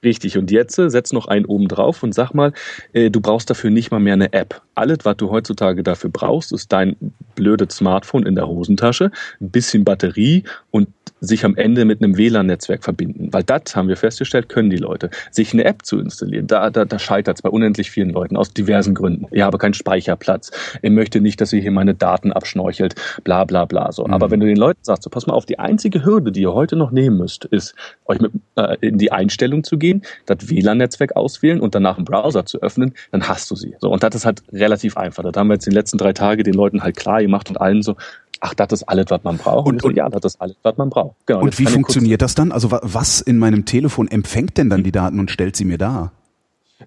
Richtig, und jetzt äh, setz noch einen oben drauf und sag mal, äh, du brauchst dafür nicht mal mehr eine App. Alles, was du heutzutage dafür brauchst, ist dein blödes Smartphone in der Hosentasche, ein bisschen Batterie und sich am Ende mit einem WLAN-Netzwerk verbinden. Weil das, haben wir festgestellt, können die Leute. Sich eine App zu installieren, da, da, da scheitert es bei unendlich vielen Leuten aus diversen Gründen. Ich habe keinen Speicherplatz, ich möchte nicht, dass ihr hier meine Daten abschnorchelt, bla bla bla. So. Mhm. Aber wenn du den Leuten sagst, so, pass mal auf, die einzige Hürde, die ihr heute noch nehmen müsst, ist, euch mit, äh, in die Einstellung zu gehen, das WLAN-Netzwerk auswählen und danach einen Browser zu öffnen, dann hast du sie. So, und das ist halt relativ einfach. Das haben wir jetzt die letzten drei Tage den Leuten halt klar gemacht und allen so, ach, das ist alles, was man braucht. Und, und ja, das ist alles, was man braucht. Genau, und wie funktioniert das dann? Also was in meinem Telefon empfängt denn dann die Daten und stellt sie mir dar?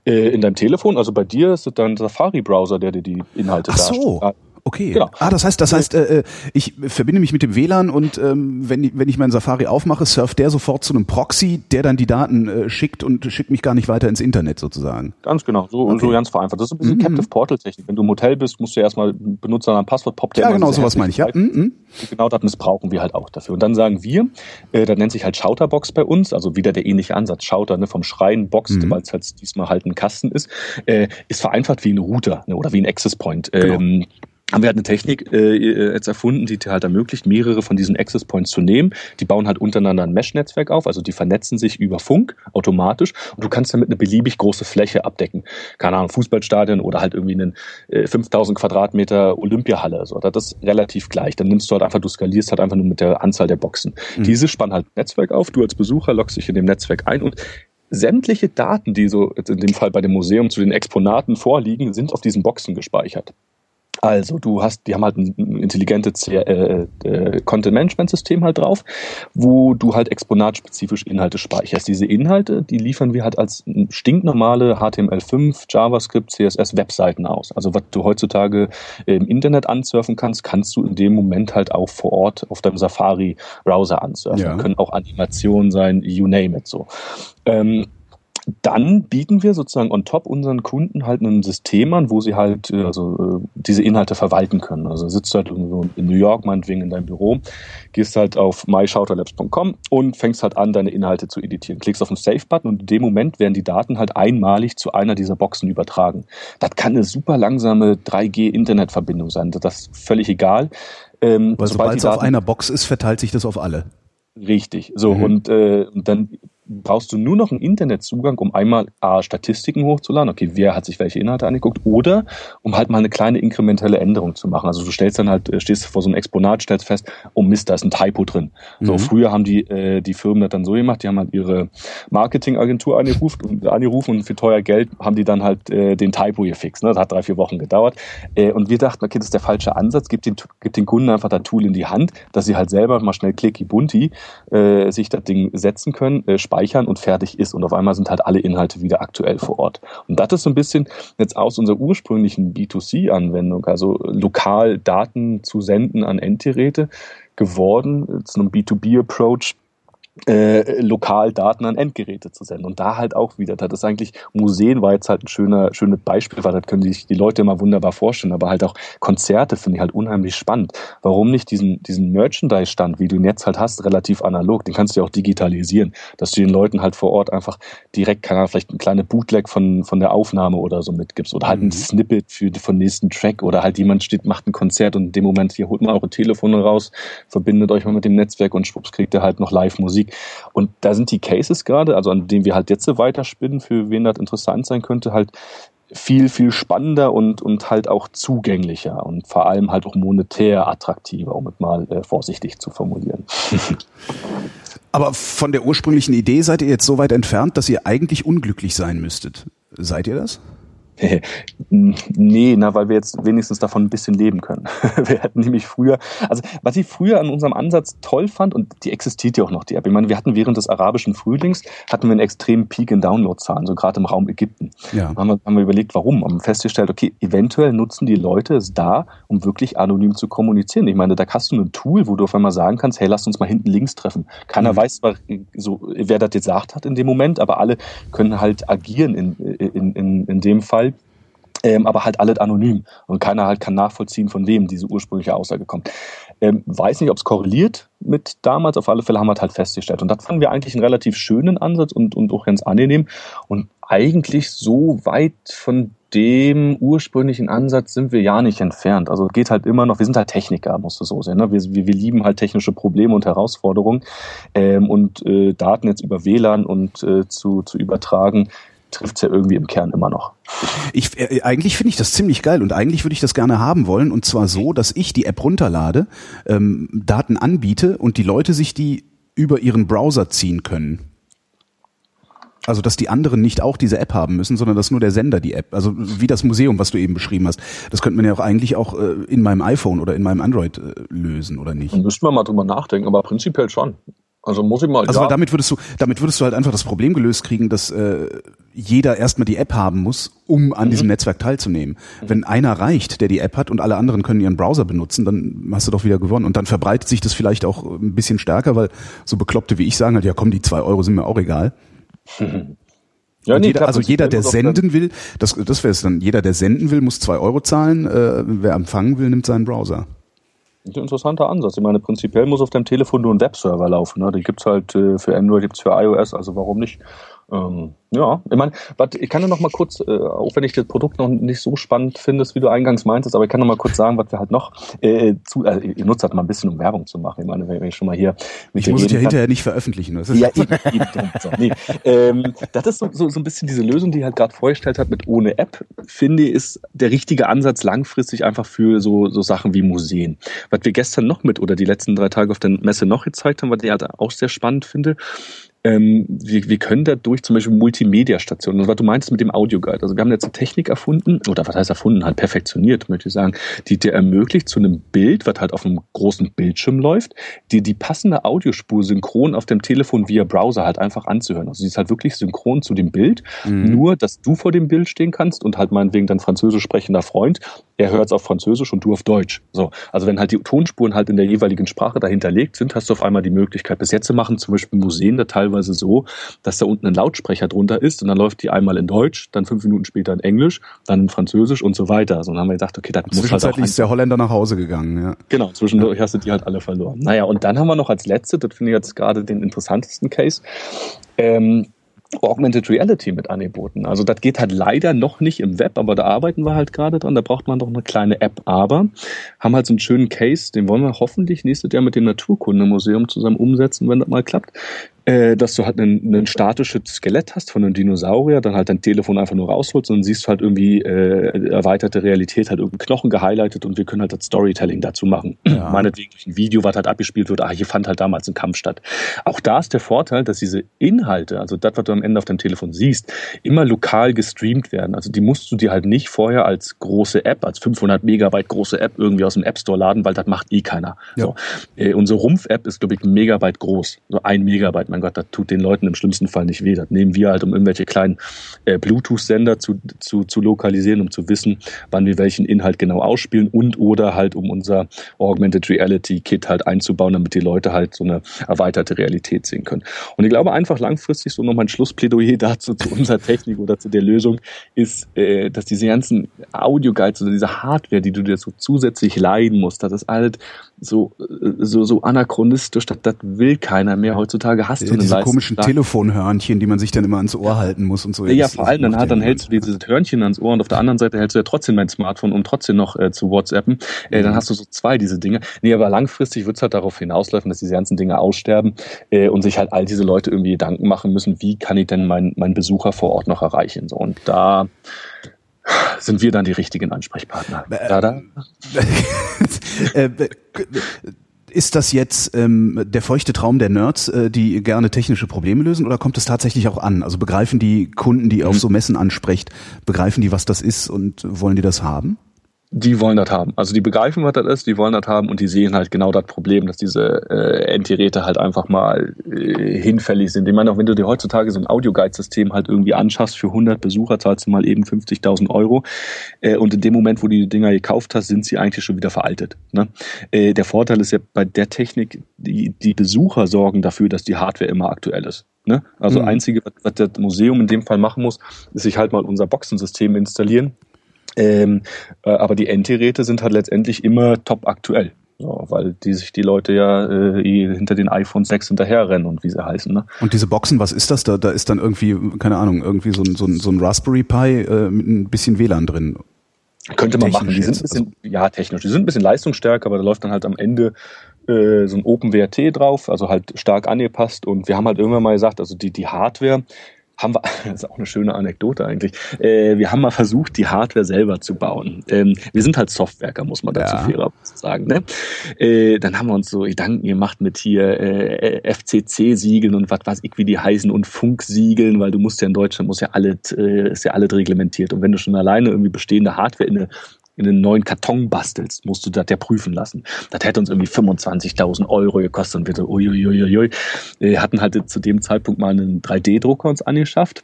Äh, in deinem Telefon, also bei dir ist es dann Safari-Browser, der dir die Inhalte Ach so. darstellt. Okay. Genau. Ah, das heißt, das heißt, äh, äh, ich verbinde mich mit dem WLAN und ähm, wenn, ich, wenn ich meinen Safari aufmache, surft der sofort zu einem Proxy, der dann die Daten äh, schickt und schickt mich gar nicht weiter ins Internet sozusagen. Ganz genau, so, okay. so ganz vereinfacht. Das ist ein bisschen mhm. Captive Portal Technik. Wenn du im Hotel bist, musst du erstmal Benutzer ein Passwort poppt. Ja, genau, sowas meine ich. Ja. Mhm. Genau das missbrauchen wir halt auch dafür. Und dann sagen wir, äh, das nennt sich halt Shouterbox bei uns, also wieder der ähnliche Ansatz. Shouter, ne, vom Schreien Box, mhm. weil es halt diesmal halt ein Kasten ist, äh, ist vereinfacht wie ein Router ne, oder wie ein Access Point. Genau. Ähm, haben wir halt eine Technik äh, jetzt erfunden, die halt ermöglicht, mehrere von diesen Access Points zu nehmen. Die bauen halt untereinander ein Mesh-Netzwerk auf, also die vernetzen sich über Funk automatisch und du kannst damit eine beliebig große Fläche abdecken. Keine Ahnung, Fußballstadion oder halt irgendwie einen äh, 5000 Quadratmeter Olympiahalle. So, das ist relativ gleich. Dann nimmst du halt einfach, du skalierst halt einfach nur mit der Anzahl der Boxen. Mhm. Diese spannen halt ein Netzwerk auf, du als Besucher loggst dich in dem Netzwerk ein und sämtliche Daten, die so in dem Fall bei dem Museum zu den Exponaten vorliegen, sind auf diesen Boxen gespeichert. Also du hast, die haben halt ein intelligentes äh, äh, Content-Management-System halt drauf, wo du halt exponatspezifisch Inhalte speicherst. Diese Inhalte, die liefern wir halt als stinknormale HTML5, JavaScript, CSS Webseiten aus. Also was du heutzutage im Internet ansurfen kannst, kannst du in dem Moment halt auch vor Ort auf deinem Safari-Browser ansurfen. Ja. Können auch Animationen sein, you name it so. Ähm, dann bieten wir sozusagen on top unseren Kunden halt ein System an, wo sie halt äh, also äh, diese Inhalte verwalten können. Also sitzt halt in New York meinetwegen in deinem Büro, gehst halt auf myshouterlabs.com und fängst halt an, deine Inhalte zu editieren. Klickst auf den Save-Button und in dem Moment werden die Daten halt einmalig zu einer dieser Boxen übertragen. Das kann eine super langsame 3G-Internetverbindung sein. Das ist völlig egal. Ähm, Weil sobald es auf einer Box ist, verteilt sich das auf alle. Richtig. So, mhm. und, äh, und dann brauchst du nur noch einen Internetzugang, um einmal A, Statistiken hochzuladen, okay, wer hat sich welche Inhalte angeguckt, oder um halt mal eine kleine inkrementelle Änderung zu machen. Also du stellst dann halt, äh, stehst vor so einem Exponat, stellst fest, oh Mist, da ist ein Typo drin. Mhm. So, früher haben die, äh, die Firmen das dann so gemacht, die haben halt ihre Marketingagentur angerufen und, angerufen und für teuer Geld haben die dann halt äh, den Typo gefixt. Ne? Das hat drei, vier Wochen gedauert. Äh, und wir dachten, okay, das ist der falsche Ansatz, gib den, gib den Kunden einfach das Tool in die Hand, dass sie halt selber mal schnell clicky bunti äh, sich das Ding setzen können, äh, speichern und fertig ist. Und auf einmal sind halt alle Inhalte wieder aktuell vor Ort. Und das ist so ein bisschen jetzt aus unserer ursprünglichen B2C-Anwendung, also lokal Daten zu senden an Endgeräte geworden, zu einem B2B-Approach äh, lokal Daten an Endgeräte zu senden. Und da halt auch wieder, das ist eigentlich, Museen war jetzt halt ein schöner, schönes Beispiel, weil das können sich die Leute immer wunderbar vorstellen, aber halt auch Konzerte finde ich halt unheimlich spannend. Warum nicht diesen, diesen Merchandise-Stand, wie du ihn jetzt halt hast, relativ analog, den kannst du ja auch digitalisieren, dass du den Leuten halt vor Ort einfach direkt, kann er vielleicht ein kleine Bootleg von, von der Aufnahme oder so mitgibst oder halt ein mhm. Snippet für, von nächsten Track oder halt jemand steht, macht ein Konzert und in dem Moment, hier holt mal eure Telefone raus, verbindet euch mal mit dem Netzwerk und schwupps kriegt ihr halt noch Live-Musik Und da sind die Cases gerade, also an denen wir halt jetzt weiterspinnen, für wen das interessant sein könnte, halt viel, viel spannender und, und halt auch zugänglicher und vor allem halt auch monetär attraktiver, um es mal äh, vorsichtig zu formulieren. [laughs] Aber von der ursprünglichen Idee seid ihr jetzt so weit entfernt, dass ihr eigentlich unglücklich sein müsstet. Seid ihr das? [laughs] nee, na, weil wir jetzt wenigstens davon ein bisschen leben können. [laughs] wir hatten nämlich früher, also was ich früher an unserem Ansatz toll fand, und die existiert ja auch noch, die App. Ich meine, wir hatten während des arabischen Frühlings, hatten wir einen extremen Peak in Downloadzahlen, so gerade im Raum Ägypten. Ja. Haben, wir, haben wir überlegt, warum? Haben festgestellt, okay, eventuell nutzen die Leute es da, um wirklich anonym zu kommunizieren. Ich meine, da hast du ein Tool, wo du auf einmal sagen kannst, hey, lass uns mal hinten links treffen. Keiner mhm. weiß zwar so, wer das gesagt hat in dem Moment, aber alle können halt agieren in, in, in, in dem Fall ähm, aber halt alles anonym und keiner halt kann nachvollziehen, von wem diese ursprüngliche Aussage kommt. Ähm, weiß nicht, ob es korreliert mit damals. Auf alle Fälle haben wir halt festgestellt. Und das fanden wir eigentlich einen relativ schönen Ansatz und, und auch ganz angenehm. Und eigentlich so weit von dem ursprünglichen Ansatz sind wir ja nicht entfernt. Also geht halt immer noch, wir sind halt Techniker, musst du so sehen. Ne? Wir, wir, wir lieben halt technische Probleme und Herausforderungen. Ähm, und äh, Daten jetzt über WLAN und äh, zu, zu übertragen, trifft es ja irgendwie im Kern immer noch. Ich, äh, eigentlich finde ich das ziemlich geil und eigentlich würde ich das gerne haben wollen und zwar so, dass ich die App runterlade, ähm, Daten anbiete und die Leute sich die über ihren Browser ziehen können. Also, dass die anderen nicht auch diese App haben müssen, sondern dass nur der Sender die App, also wie das Museum, was du eben beschrieben hast. Das könnte man ja auch eigentlich auch äh, in meinem iPhone oder in meinem Android äh, lösen, oder nicht? Müssten wir mal drüber nachdenken, aber prinzipiell schon. Also muss ich mal. Also ja. damit würdest du, damit würdest du halt einfach das Problem gelöst kriegen, dass äh, jeder erstmal die App haben muss, um an mhm. diesem Netzwerk teilzunehmen. Mhm. Wenn einer reicht, der die App hat und alle anderen können ihren Browser benutzen, dann hast du doch wieder gewonnen. Und dann verbreitet sich das vielleicht auch ein bisschen stärker, weil so Bekloppte wie ich sagen halt, ja komm, die zwei Euro sind mir auch egal. Mhm. [laughs] Ja, nee, jeder, klar, also jeder, der senden will, das, das wäre es dann, jeder, der senden will, muss zwei Euro zahlen, äh, wer empfangen will, nimmt seinen Browser. Ein interessanter Ansatz. Ich meine, prinzipiell muss auf deinem Telefon nur ein Webserver laufen. Ne? Die gibt's halt äh, für Android, gibt's für iOS, also warum nicht? Ähm, ja, ich meine, ich kann ja noch mal kurz, äh, auch wenn ich das Produkt noch nicht so spannend finde, wie du eingangs meintest, aber ich kann noch mal kurz sagen, was wir halt noch äh, zu, äh, ich nutze halt mal ein bisschen, um Werbung zu machen. Ich meine, wenn ich schon mal hier Ich muss es ja hinterher nicht veröffentlichen. Das ist ja, eben, eben, so, nee. ähm, das ist so, so, so ein bisschen diese Lösung, die halt gerade vorgestellt hat mit ohne App, finde ich, ist der richtige Ansatz langfristig einfach für so, so Sachen wie Museen. Was wir gestern noch mit oder die letzten drei Tage auf der Messe noch gezeigt haben, was ich halt auch sehr spannend finde, ähm, wir, wir können dadurch zum Beispiel Multimedia-Stationen, und was du meinst mit dem Audioguide, also wir haben jetzt eine Technik erfunden, oder was heißt erfunden, halt perfektioniert, möchte ich sagen, die dir ermöglicht, zu einem Bild, was halt auf einem großen Bildschirm läuft, dir die passende Audiospur synchron auf dem Telefon via Browser halt einfach anzuhören. Also sie ist halt wirklich synchron zu dem Bild, mhm. nur dass du vor dem Bild stehen kannst und halt meinetwegen dein französisch sprechender Freund, er hört es auf Französisch und du auf Deutsch. So, also wenn halt die Tonspuren halt in der jeweiligen Sprache dahinterlegt sind, hast du auf einmal die Möglichkeit, bis jetzt zu machen, zum Beispiel Museen da teilweise teilweise so, dass da unten ein Lautsprecher drunter ist und dann läuft die einmal in Deutsch, dann fünf Minuten später in Englisch, dann in Französisch und so weiter. So, dann haben wir gedacht, okay, das muss halt auch ist der Holländer nach Hause gegangen, ja. Genau, zwischendurch ja. hast du die halt alle verloren. Naja, und dann haben wir noch als letzte, das finde ich jetzt gerade den interessantesten Case, ähm, Augmented Reality mit angeboten. Also das geht halt leider noch nicht im Web, aber da arbeiten wir halt gerade dran. Da braucht man doch eine kleine App. Aber haben halt so einen schönen Case, den wollen wir hoffentlich nächstes Jahr mit dem Naturkundemuseum zusammen umsetzen, wenn das mal klappt äh, dass du halt ein, statisches Skelett hast von einem Dinosaurier, dann halt dein Telefon einfach nur rausholst und dann siehst halt irgendwie äh, erweiterte Realität, halt irgendein Knochen gehighlightet und wir können halt das Storytelling dazu machen. Ja. [clears throat] Meinetwegen durch ein Video, was halt abgespielt wird, ah, hier fand halt damals ein Kampf statt. Auch da ist der Vorteil, dass diese Inhalte, also das, was du am Ende auf deinem Telefon siehst, immer lokal gestreamt werden. Also die musst du dir halt nicht vorher als große App, als 500 Megabyte große App irgendwie aus dem App Store laden, weil das macht eh keiner. Ja. So. Äh, unsere Rumpf-App ist, glaube ich, ein Megabyte groß. So ein Megabyte mein Gott, das tut den Leuten im schlimmsten Fall nicht weh. Das nehmen wir halt, um irgendwelche kleinen äh, Bluetooth-Sender zu, zu, zu lokalisieren, um zu wissen, wann wir welchen Inhalt genau ausspielen und oder halt, um unser Augmented Reality Kit halt einzubauen, damit die Leute halt so eine erweiterte Realität sehen können. Und ich glaube einfach langfristig, so nochmal ein Schlussplädoyer [laughs] dazu, zu unserer Technik oder zu der Lösung, ist, äh, dass diese ganzen Audio-Guides oder diese Hardware, die du dir so zusätzlich leiden musst, das ist halt so, äh, so, so anachronistisch, das, das will keiner mehr. Heutzutage hast du eine Leistung komischen Telefonhörnchen, die man sich dann immer ans Ohr halten muss und so. Ja, ja vor allem, dann, hat, dann hältst du dieses Hörnchen ans Ohr und auf der anderen Seite hältst du ja trotzdem dein Smartphone, um trotzdem noch äh, zu WhatsAppen. Äh, mhm. Dann hast du so zwei diese Dinge. Nee, aber langfristig wird es halt darauf hinauslaufen, dass diese ganzen Dinge aussterben äh, und sich halt all diese Leute irgendwie Gedanken machen müssen, wie kann ich denn meinen mein Besucher vor Ort noch erreichen. So, und da sind wir dann die richtigen Ansprechpartner. Äh, da, da. [laughs] Ist das jetzt ähm, der feuchte Traum der Nerds, äh, die gerne technische Probleme lösen, oder kommt es tatsächlich auch an? Also begreifen die Kunden, die auf mhm. so Messen ansprecht, begreifen die, was das ist und wollen die das haben? Die wollen das haben. Also die begreifen, was das ist, die wollen das haben und die sehen halt genau das Problem, dass diese äh, Endgeräte halt einfach mal äh, hinfällig sind. Ich meine, auch wenn du dir heutzutage so ein Audio-Guide-System halt irgendwie anschaffst, für 100 Besucher zahlst du mal eben 50.000 Euro äh, und in dem Moment, wo du die Dinger gekauft hast, sind sie eigentlich schon wieder veraltet. Ne? Äh, der Vorteil ist ja bei der Technik, die, die Besucher sorgen dafür, dass die Hardware immer aktuell ist. Ne? Also mhm. einzige, was, was das Museum in dem Fall machen muss, ist sich halt mal unser Boxensystem installieren ähm, äh, aber die Endgeräte sind halt letztendlich immer top aktuell. So, weil die sich die Leute ja äh, hinter den iPhone 6 hinterherrennen und wie sie heißen. Ne? Und diese Boxen, was ist das? Da, da ist dann irgendwie, keine Ahnung, irgendwie so ein, so ein, so ein Raspberry Pi äh, mit ein bisschen WLAN drin. Könnte man machen. Die sind ein bisschen, also. ja, technisch. Die sind ein bisschen leistungsstärker, aber da läuft dann halt am Ende äh, so ein OpenWRT drauf, also halt stark angepasst. Und wir haben halt irgendwann mal gesagt, also die, die Hardware haben wir, [laughs] das ist auch eine schöne Anekdote eigentlich, äh, wir haben mal versucht, die Hardware selber zu bauen. Ähm, wir sind halt Softwerker, muss man dazu ja. fairer sagen. Ne? Äh, dann haben wir uns so Gedanken gemacht mit hier äh, FCC-Siegeln und was weiß ich, wie die heißen und Funksiegeln, weil du musst ja in Deutschland, muss ja alles, äh, ist ja alles reglementiert. Und wenn du schon alleine irgendwie bestehende Hardware in eine in einen neuen Karton bastelst, musst du das ja prüfen lassen. Das hätte uns irgendwie 25.000 Euro gekostet und wir so, uiuiuiui. Wir hatten halt zu dem Zeitpunkt mal einen 3D-Drucker uns angeschafft.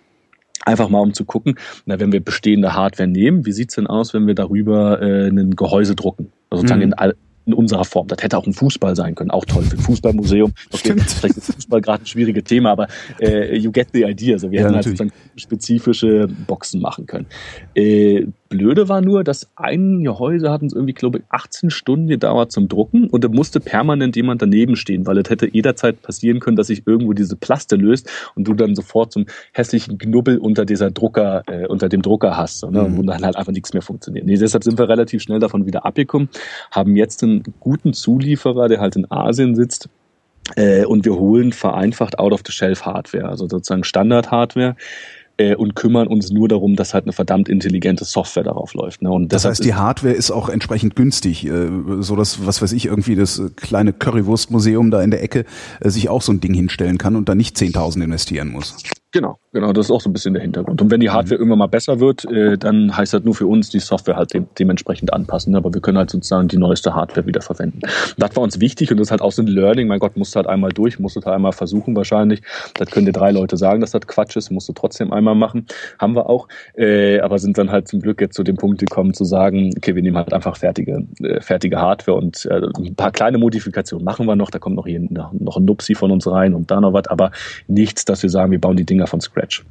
Einfach mal um zu gucken, na, wenn wir bestehende Hardware nehmen, wie sieht's denn aus, wenn wir darüber äh, ein Gehäuse drucken? Also sozusagen mhm. in, in unserer Form. Das hätte auch ein Fußball sein können, auch toll für ein Fußballmuseum. Okay, vielleicht ist Fußball gerade ein schwieriges Thema, aber äh, you get the idea. Also wir ja, hätten halt sozusagen spezifische Boxen machen können. Äh, Blöde war nur, dass ein Gehäuse hat uns irgendwie, glaube ich, 18 Stunden gedauert zum Drucken und da musste permanent jemand daneben stehen, weil es hätte jederzeit passieren können, dass sich irgendwo diese Plaste löst und du dann sofort zum hässlichen Knubbel unter dieser Drucker, äh, unter dem Drucker hast, ne, mhm. wo dann halt einfach nichts mehr funktioniert. Nee, deshalb sind wir relativ schnell davon wieder abgekommen, haben jetzt einen guten Zulieferer, der halt in Asien sitzt, äh, und wir holen vereinfacht Out-of-the-Shelf-Hardware, also sozusagen Standard-Hardware äh, und kümmern uns nur darum, dass halt eine verdammt intelligente Software darauf läuft. Ne? Und das heißt, die Hardware ist auch entsprechend günstig, äh, so dass, was weiß ich, irgendwie das kleine Currywurstmuseum da in der Ecke äh, sich auch so ein Ding hinstellen kann und da nicht 10.000 investieren muss. Genau, genau, das ist auch so ein bisschen der Hintergrund. Und wenn die Hardware mhm. irgendwann mal besser wird, äh, dann heißt das nur für uns die Software halt de dementsprechend anpassen. Aber wir können halt sozusagen die neueste Hardware wieder verwenden. das war uns wichtig und das ist halt auch so ein Learning. Mein Gott, musst du halt einmal durch, musst du halt einmal versuchen wahrscheinlich. Das können dir drei Leute sagen, dass das Quatsch ist, musst du trotzdem einmal machen. Haben wir auch. Äh, aber sind dann halt zum Glück jetzt zu dem Punkt gekommen zu sagen, okay, wir nehmen halt einfach fertige, äh, fertige Hardware und äh, ein paar kleine Modifikationen machen wir noch. Da kommt noch hier noch ein Nupsi von uns rein und da noch was, aber nichts, dass wir sagen, wir bauen die Dinger von Scratch.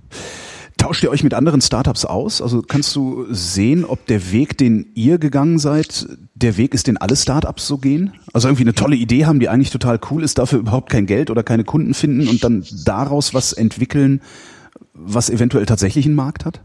Tauscht ihr euch mit anderen Startups aus? Also kannst du sehen, ob der Weg, den ihr gegangen seid, der Weg ist, den alle Startups so gehen? Also irgendwie eine tolle Idee haben, die eigentlich total cool ist, dafür überhaupt kein Geld oder keine Kunden finden und dann daraus was entwickeln, was eventuell tatsächlich einen Markt hat?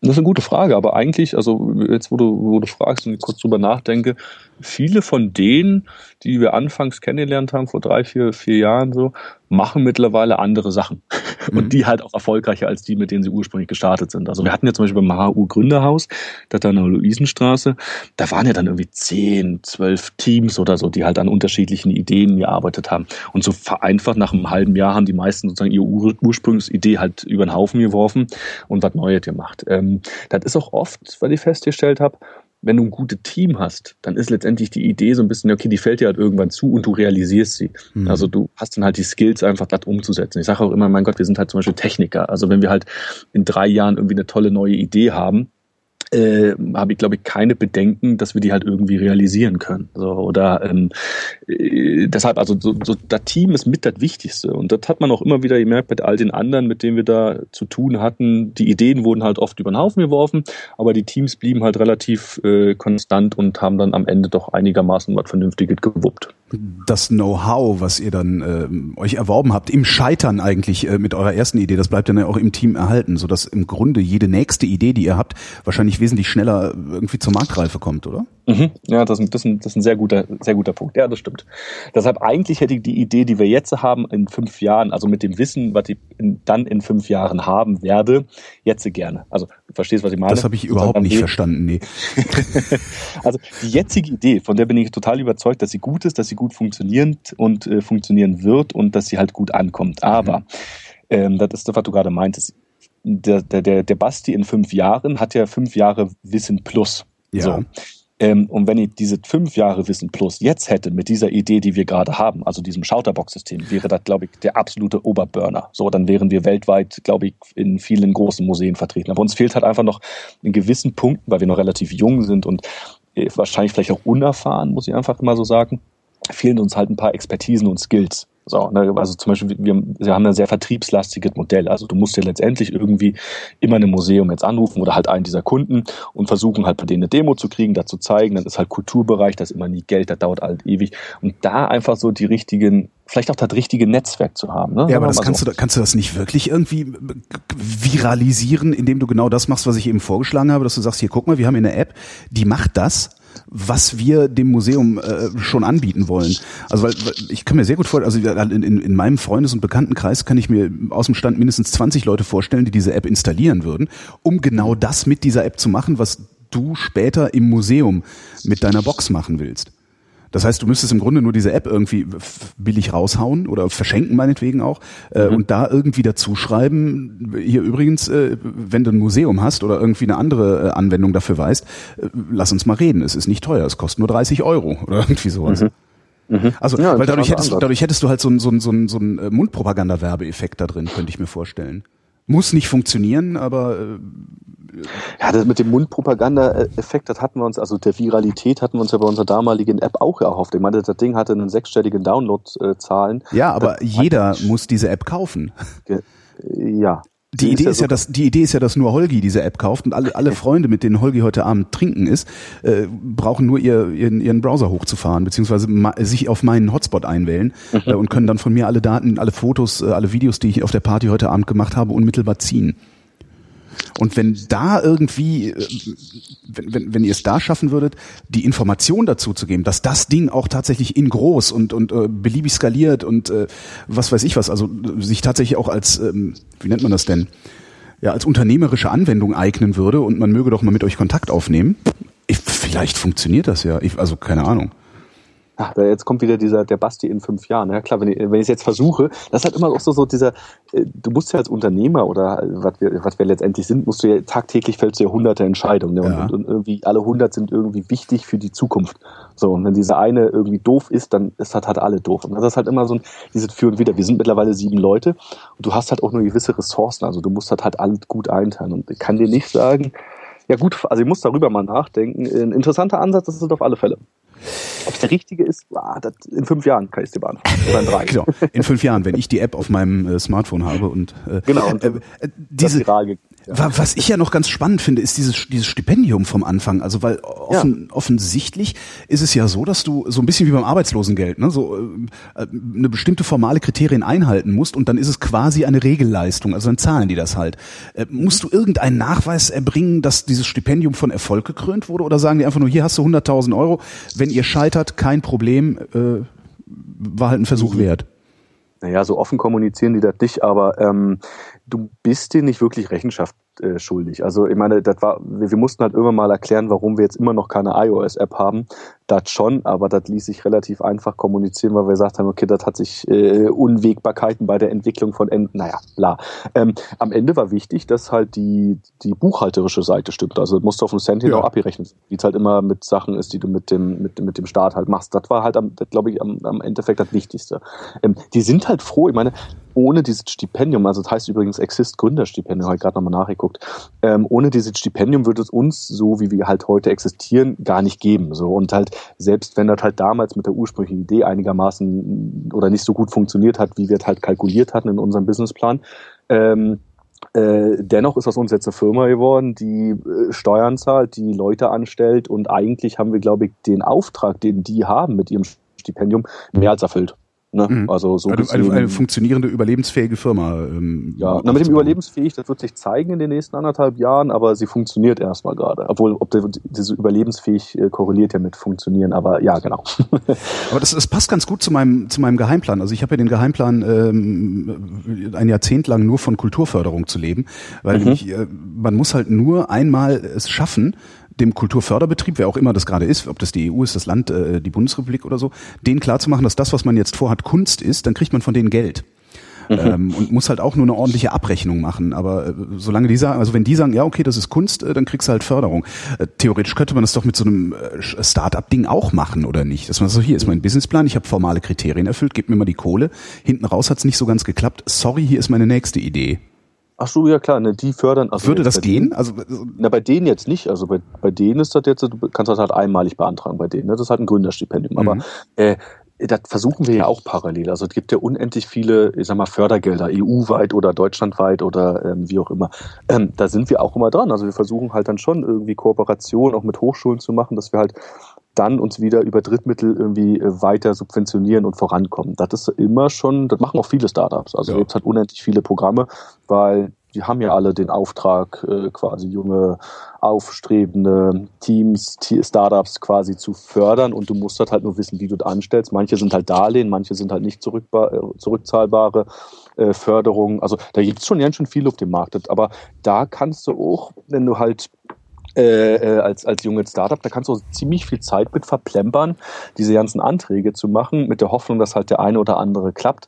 Das ist eine gute Frage, aber eigentlich, also jetzt, wo du, wo du fragst und ich kurz drüber nachdenke, viele von denen, die wir anfangs kennengelernt haben, vor drei, vier, vier Jahren so, machen mittlerweile andere Sachen. [laughs] Mhm. Und die halt auch erfolgreicher als die, mit denen sie ursprünglich gestartet sind. Also wir hatten ja zum Beispiel beim HU Gründerhaus, das da in der Luisenstraße, da waren ja dann irgendwie zehn, zwölf Teams oder so, die halt an unterschiedlichen Ideen gearbeitet haben. Und so vereinfacht nach einem halben Jahr haben die meisten sozusagen ihre Ur Ursprungsidee halt über den Haufen geworfen und was Neues gemacht. Ähm, das ist auch oft, weil ich festgestellt habe, wenn du ein gutes Team hast, dann ist letztendlich die Idee so ein bisschen, okay, die fällt dir halt irgendwann zu und du realisierst sie. Mhm. Also du hast dann halt die Skills, einfach das umzusetzen. Ich sage auch immer, mein Gott, wir sind halt zum Beispiel Techniker. Also wenn wir halt in drei Jahren irgendwie eine tolle neue Idee haben, äh, habe ich, glaube ich, keine Bedenken, dass wir die halt irgendwie realisieren können. So, oder ähm, äh, deshalb, also so, so, das Team ist mit das Wichtigste. Und das hat man auch immer wieder gemerkt bei all den anderen, mit denen wir da zu tun hatten. Die Ideen wurden halt oft über den Haufen geworfen, aber die Teams blieben halt relativ äh, konstant und haben dann am Ende doch einigermaßen was Vernünftiges gewuppt das Know-how, was ihr dann äh, euch erworben habt, im Scheitern eigentlich äh, mit eurer ersten Idee, das bleibt dann ja auch im Team erhalten, sodass im Grunde jede nächste Idee, die ihr habt, wahrscheinlich wesentlich schneller irgendwie zur Marktreife kommt, oder? Mhm. Ja, das, das, das ist ein sehr guter, sehr guter Punkt. Ja, das stimmt. Deshalb eigentlich hätte ich die Idee, die wir jetzt haben, in fünf Jahren, also mit dem Wissen, was ich in, dann in fünf Jahren haben werde, jetzt gerne. Also du verstehst, was ich meine? Das habe ich überhaupt nicht verstanden, nee. [laughs] also die jetzige Idee, von der bin ich total überzeugt, dass sie gut ist, dass sie gut funktioniert und äh, funktionieren wird und dass sie halt gut ankommt. Aber mhm. ähm, das ist das, was du gerade meintest. Der, der, der, Basti in fünf Jahren hat ja fünf Jahre Wissen plus. Ja. So. Ähm, und wenn ich diese fünf Jahre Wissen plus jetzt hätte mit dieser Idee, die wir gerade haben, also diesem Schauterbox-System, wäre das, glaube ich, der absolute Oberburner. So, dann wären wir weltweit, glaube ich, in vielen großen Museen vertreten. Aber uns fehlt halt einfach noch in gewissen Punkten, weil wir noch relativ jung sind und äh, wahrscheinlich vielleicht auch unerfahren, muss ich einfach mal so sagen, fehlen uns halt ein paar Expertisen und Skills. So, ne, also zum Beispiel, wir, wir haben ein sehr vertriebslastiges Modell. Also du musst ja letztendlich irgendwie immer ein Museum jetzt anrufen oder halt einen dieser Kunden und versuchen halt bei denen eine Demo zu kriegen, da zu zeigen. Dann ist halt Kulturbereich, das ist immer nie Geld, das dauert halt ewig. Und da einfach so die richtigen, vielleicht auch das richtige Netzwerk zu haben. Ne? Ja, aber das kannst so. du, kannst du das nicht wirklich irgendwie viralisieren, indem du genau das machst, was ich eben vorgeschlagen habe, dass du sagst, hier guck mal, wir haben hier eine App, die macht das was wir dem Museum äh, schon anbieten wollen. Also weil, weil ich kann mir sehr gut vorstellen, also in, in, in meinem Freundes- und Bekanntenkreis kann ich mir aus dem Stand mindestens 20 Leute vorstellen, die diese App installieren würden, um genau das mit dieser App zu machen, was du später im Museum mit deiner Box machen willst. Das heißt, du müsstest im Grunde nur diese App irgendwie billig raushauen oder verschenken meinetwegen auch äh, mhm. und da irgendwie dazu schreiben, hier übrigens, äh, wenn du ein Museum hast oder irgendwie eine andere äh, Anwendung dafür weißt, äh, lass uns mal reden. Es ist nicht teuer, es kostet nur 30 Euro oder irgendwie sowas. Mhm. Mhm. Also, ja, weil dadurch hättest, dadurch hättest du halt so einen so einen, so einen, so einen äh, Mundpropaganda-Werbeeffekt da drin, könnte ich mir vorstellen. Muss nicht funktionieren, aber äh, ja, das mit dem Mundpropaganda-Effekt, das hatten wir uns, also der Viralität hatten wir uns ja bei unserer damaligen App auch erhofft. Ich meine, das Ding hatte einen sechsstelligen Download-Zahlen. Ja, aber das jeder muss diese App kaufen. Ja. Die, die Idee ist ja, dass die Idee ist ja, dass nur Holgi diese App kauft und alle alle [laughs] Freunde, mit denen Holgi heute Abend trinken ist, äh, brauchen nur ihr, ihren, ihren Browser hochzufahren beziehungsweise sich auf meinen Hotspot einwählen mhm. äh, und können dann von mir alle Daten, alle Fotos, äh, alle Videos, die ich auf der Party heute Abend gemacht habe, unmittelbar ziehen. Und wenn da irgendwie, äh, wenn, wenn, wenn ihr es da schaffen würdet, die Information dazu zu geben, dass das Ding auch tatsächlich in groß und, und äh, beliebig skaliert und äh, was weiß ich was, also sich tatsächlich auch als, ähm, wie nennt man das denn, ja, als unternehmerische Anwendung eignen würde und man möge doch mal mit euch Kontakt aufnehmen. Ich, vielleicht funktioniert das ja. Ich, also keine Ahnung. Ach, jetzt kommt wieder dieser der Basti in fünf Jahren. Ja klar, wenn ich wenn ich es jetzt versuche, das ist halt immer auch so so dieser. Äh, du musst ja als Unternehmer oder was wir was wir letztendlich sind, musst du ja tagtäglich fällst du ja hunderte Entscheidungen ne? ja. und, und, irgendwie alle hundert sind irgendwie wichtig für die Zukunft. So und wenn dieser eine irgendwie doof ist, dann ist das halt alle doof. Und das ist halt immer so ein dieses Für und Wider. Wir sind mittlerweile sieben Leute und du hast halt auch nur gewisse Ressourcen. Also du musst halt halt alles gut einteilen und ich kann dir nicht sagen. Ja gut, also ich muss darüber mal nachdenken. Ein interessanter Ansatz ist es auf alle Fälle. Ob es der richtige ist, ah, das, in fünf Jahren kann ich es dir beantworten. Oder in drei. [laughs] genau. In fünf Jahren, wenn ich die App auf meinem äh, Smartphone habe und äh, genau, und, äh, diese. Was ich ja noch ganz spannend finde, ist dieses dieses Stipendium vom Anfang. Also weil offen, ja. offensichtlich ist es ja so, dass du so ein bisschen wie beim Arbeitslosengeld, ne, so äh, eine bestimmte formale Kriterien einhalten musst und dann ist es quasi eine Regelleistung. Also dann zahlen die das halt. Äh, musst du irgendeinen Nachweis erbringen, dass dieses Stipendium von Erfolg gekrönt wurde, oder sagen die einfach nur, hier hast du 100.000 Euro, wenn ihr scheitert, kein Problem, äh, war halt ein Versuch wert. Naja, so offen kommunizieren die das nicht, aber ähm, du bist dir nicht wirklich Rechenschaft äh, schuldig. Also ich meine, das war, wir, wir, mussten halt irgendwann mal erklären, warum wir jetzt immer noch keine iOS-App haben. Das schon, aber das ließ sich relativ einfach kommunizieren, weil wir gesagt haben, okay, das hat sich äh, Unwägbarkeiten bei der Entwicklung von Enden, naja, bla. Ähm, am Ende war wichtig, dass halt die, die buchhalterische Seite stimmt. Also musst du auf dem Cent ja. auch abgerechnet, wie es halt immer mit Sachen ist, die du mit dem, mit, mit dem Staat halt machst. Das war halt, glaube ich, am, am Endeffekt das Wichtigste. Ähm, die sind halt froh, ich meine, ohne dieses Stipendium, also das heißt übrigens Exist Gründerstipendium, habe ich gerade nochmal nachgeguckt, ähm, ohne dieses Stipendium würde es uns, so wie wir halt heute existieren, gar nicht geben. So Und halt, selbst wenn das halt damals mit der ursprünglichen Idee einigermaßen oder nicht so gut funktioniert hat, wie wir es halt kalkuliert hatten in unserem Businessplan, ähm, äh, dennoch ist das uns jetzt eine Firma geworden, die äh, Steuern zahlt, die Leute anstellt und eigentlich haben wir, glaube ich, den Auftrag, den die haben mit ihrem Stipendium, mehr als erfüllt. Ne? Mhm. Also so eine, eine, eine, funktionierende, überlebensfähige Firma. Ähm, ja, na, mit dem überlebensfähig, das wird sich zeigen in den nächsten anderthalb Jahren, aber sie funktioniert erstmal gerade. Obwohl, ob der, diese überlebensfähig äh, korreliert ja mit funktionieren, aber ja, genau. [laughs] aber das, das passt ganz gut zu meinem, zu meinem Geheimplan. Also ich habe ja den Geheimplan, ähm, ein Jahrzehnt lang nur von Kulturförderung zu leben, weil mhm. nämlich, äh, man muss halt nur einmal es schaffen, dem Kulturförderbetrieb, wer auch immer das gerade ist, ob das die EU ist, das Land, äh, die Bundesrepublik oder so, denen klarzumachen, dass das, was man jetzt vorhat, Kunst ist, dann kriegt man von denen Geld. Mhm. Ähm, und muss halt auch nur eine ordentliche Abrechnung machen. Aber äh, solange die sagen, also wenn die sagen, ja, okay, das ist Kunst, äh, dann kriegst du halt Förderung. Äh, theoretisch könnte man das doch mit so einem äh, Start-up-Ding auch machen, oder nicht? Dass man so, hier ist mein Businessplan, ich habe formale Kriterien erfüllt, gib mir mal die Kohle. Hinten raus hat's nicht so ganz geklappt. Sorry, hier ist meine nächste Idee. Ach so, ja klar, ne, die fördern. Also Würde das gehen? Denen, also, na, bei denen jetzt nicht. Also bei, bei denen ist das jetzt, du kannst das halt einmalig beantragen bei denen. Ne? Das ist halt ein Gründerstipendium. Mhm. Aber äh, das versuchen wir ja auch parallel. Also es gibt ja unendlich viele, ich sag mal, Fördergelder, EU-weit oder deutschlandweit oder ähm, wie auch immer. Ähm, da sind wir auch immer dran. Also wir versuchen halt dann schon irgendwie Kooperation auch mit Hochschulen zu machen, dass wir halt dann uns wieder über Drittmittel irgendwie äh, weiter subventionieren und vorankommen. Das ist immer schon, das machen auch viele Startups. Also ja. gibt halt unendlich viele Programme, weil die haben ja alle den Auftrag, äh, quasi junge, aufstrebende Teams, Startups quasi zu fördern und du musst halt, halt nur wissen, wie du das anstellst. Manche sind halt Darlehen, manche sind halt nicht äh, zurückzahlbare Förderungen. Also da gibt es schon ganz schön viel auf dem Markt. Aber da kannst du auch, wenn du halt äh, äh, als, als junges Startup, da kannst du ziemlich viel Zeit mit verplempern, diese ganzen Anträge zu machen, mit der Hoffnung, dass halt der eine oder andere klappt.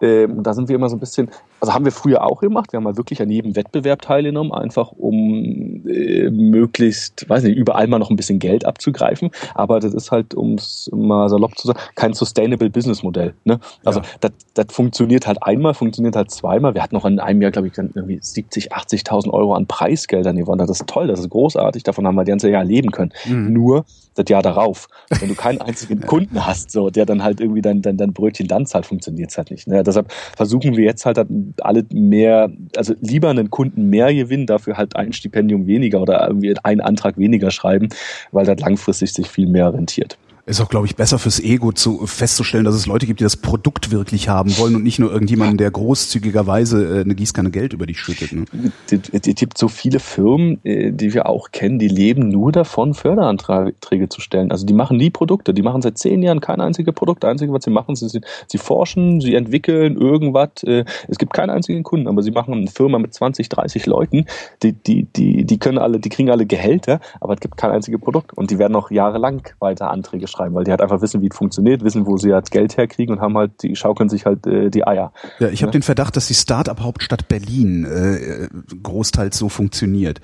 Ähm, da sind wir immer so ein bisschen, also haben wir früher auch gemacht. Wir haben mal wirklich an jedem Wettbewerb teilgenommen, einfach um äh, möglichst, weiß nicht, überall mal noch ein bisschen Geld abzugreifen. Aber das ist halt, um es mal salopp zu sagen, kein Sustainable Business Modell. Ne? Also ja. das, funktioniert halt einmal, funktioniert halt zweimal. Wir hatten noch in einem Jahr, glaube ich, dann irgendwie 70, 80.000 Euro an Preisgeldern gewonnen. Das ist toll, das ist großartig. Davon haben wir das ganze Jahr leben können. Mhm. Nur das Jahr darauf, wenn du keinen einzigen [laughs] Kunden hast, so der dann halt irgendwie dein, dein, dein Brötchen dann zahlt, funktioniert es halt nicht. Ne? deshalb versuchen wir jetzt halt alle mehr, also lieber einen Kunden mehr gewinnen, dafür halt ein Stipendium weniger oder irgendwie einen Antrag weniger schreiben, weil das langfristig sich viel mehr rentiert. Ist auch, glaube ich, besser fürs Ego zu festzustellen, dass es Leute gibt, die das Produkt wirklich haben wollen und nicht nur irgendjemanden, der großzügigerweise äh, eine Gießkanne Geld über dich schüttet. Ne? Es gibt so viele Firmen, äh, die wir auch kennen, die leben nur davon, Förderanträge zu stellen. Also die machen nie Produkte, die machen seit zehn Jahren kein einziges Produkt. Das Einzige, was sie machen, sie, sie forschen, sie entwickeln irgendwas. Äh, es gibt keinen einzigen Kunden, aber sie machen eine Firma mit 20, 30 Leuten, die, die, die, die können alle, die kriegen alle Gehälter, aber es gibt kein einziges Produkt. Und die werden noch jahrelang weiter Anträge schreiben, weil die halt einfach wissen, wie es funktioniert, wissen, wo sie halt Geld herkriegen und haben halt, die schaukeln sich halt äh, die Eier. Ja, ich habe ja? den Verdacht, dass die Start-up-Hauptstadt Berlin äh, großteils so funktioniert.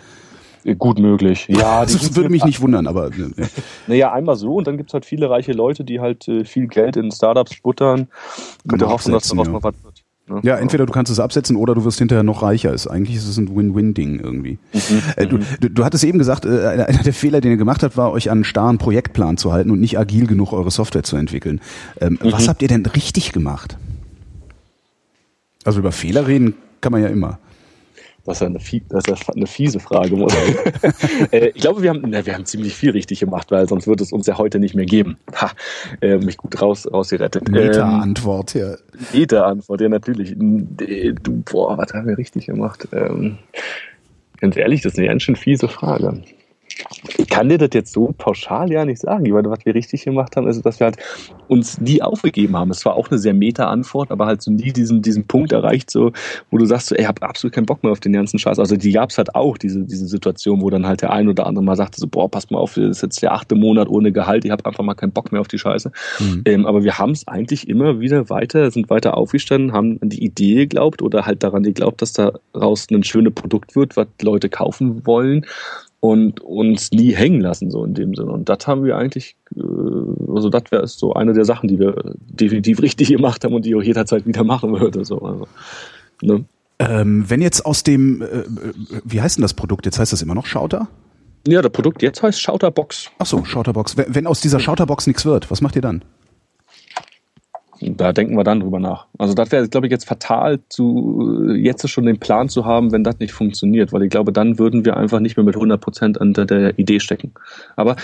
Äh, gut möglich. Ja, [laughs] das würde mich [laughs] nicht wundern, aber. Ne. Naja, einmal so und dann gibt's halt viele reiche Leute, die halt äh, viel Geld in Startups buttern, der Hoffnung, dass daraus ja. mal was. Ne? Ja, entweder du kannst es absetzen oder du wirst hinterher noch reicher. Ist eigentlich ist es ein Win-Win-Ding irgendwie. Mhm. Äh, du, du, du hattest eben gesagt, äh, einer der Fehler, den ihr gemacht habt, war euch an einen starren Projektplan zu halten und nicht agil genug eure Software zu entwickeln. Ähm, mhm. Was habt ihr denn richtig gemacht? Also über Fehler reden kann man ja immer. Das ist eine, das ist eine fiese Frage. [laughs] äh, ich glaube, wir haben, na, wir haben ziemlich viel richtig gemacht, weil sonst würde es uns ja heute nicht mehr geben. Ha, äh, mich gut raus, rausgerettet. Meta-Antwort, ähm, ja. Meta-Antwort, ja, natürlich. Du, boah, was haben wir richtig gemacht? Ähm, ganz ehrlich, das ist eine ganz schön fiese Frage. Ich kann dir das jetzt so pauschal ja nicht sagen. Weil was wir richtig gemacht haben, ist, dass wir halt uns nie aufgegeben haben. Es war auch eine sehr Meta-Antwort, aber halt so nie diesen, diesen Punkt erreicht, so, wo du sagst, so, ey, ich habe absolut keinen Bock mehr auf den ganzen Scheiß. Also die gab es halt auch, diese, diese Situation, wo dann halt der ein oder andere mal sagte, so, boah, pass mal auf, das ist jetzt der achte Monat ohne Gehalt, ich habe einfach mal keinen Bock mehr auf die Scheiße. Mhm. Ähm, aber wir haben es eigentlich immer wieder weiter, sind weiter aufgestanden, haben an die Idee geglaubt oder halt daran geglaubt, dass daraus ein schönes Produkt wird, was Leute kaufen wollen und uns nie hängen lassen, so in dem Sinne. Und das haben wir eigentlich, äh, also das wäre so eine der Sachen, die wir definitiv [laughs] richtig gemacht haben und die ich auch jederzeit wieder machen würde. So. Also, ne? ähm, wenn jetzt aus dem, äh, äh, wie heißt denn das Produkt? Jetzt heißt das immer noch Schauter? Ja, das Produkt jetzt heißt Schauterbox. Ach so, Schauterbox. Wenn aus dieser Schauterbox nichts wird, was macht ihr dann? Da denken wir dann drüber nach. Also das wäre, glaube ich, jetzt fatal, zu jetzt schon den Plan zu haben, wenn das nicht funktioniert, weil ich glaube, dann würden wir einfach nicht mehr mit 100 Prozent an der Idee stecken. Aber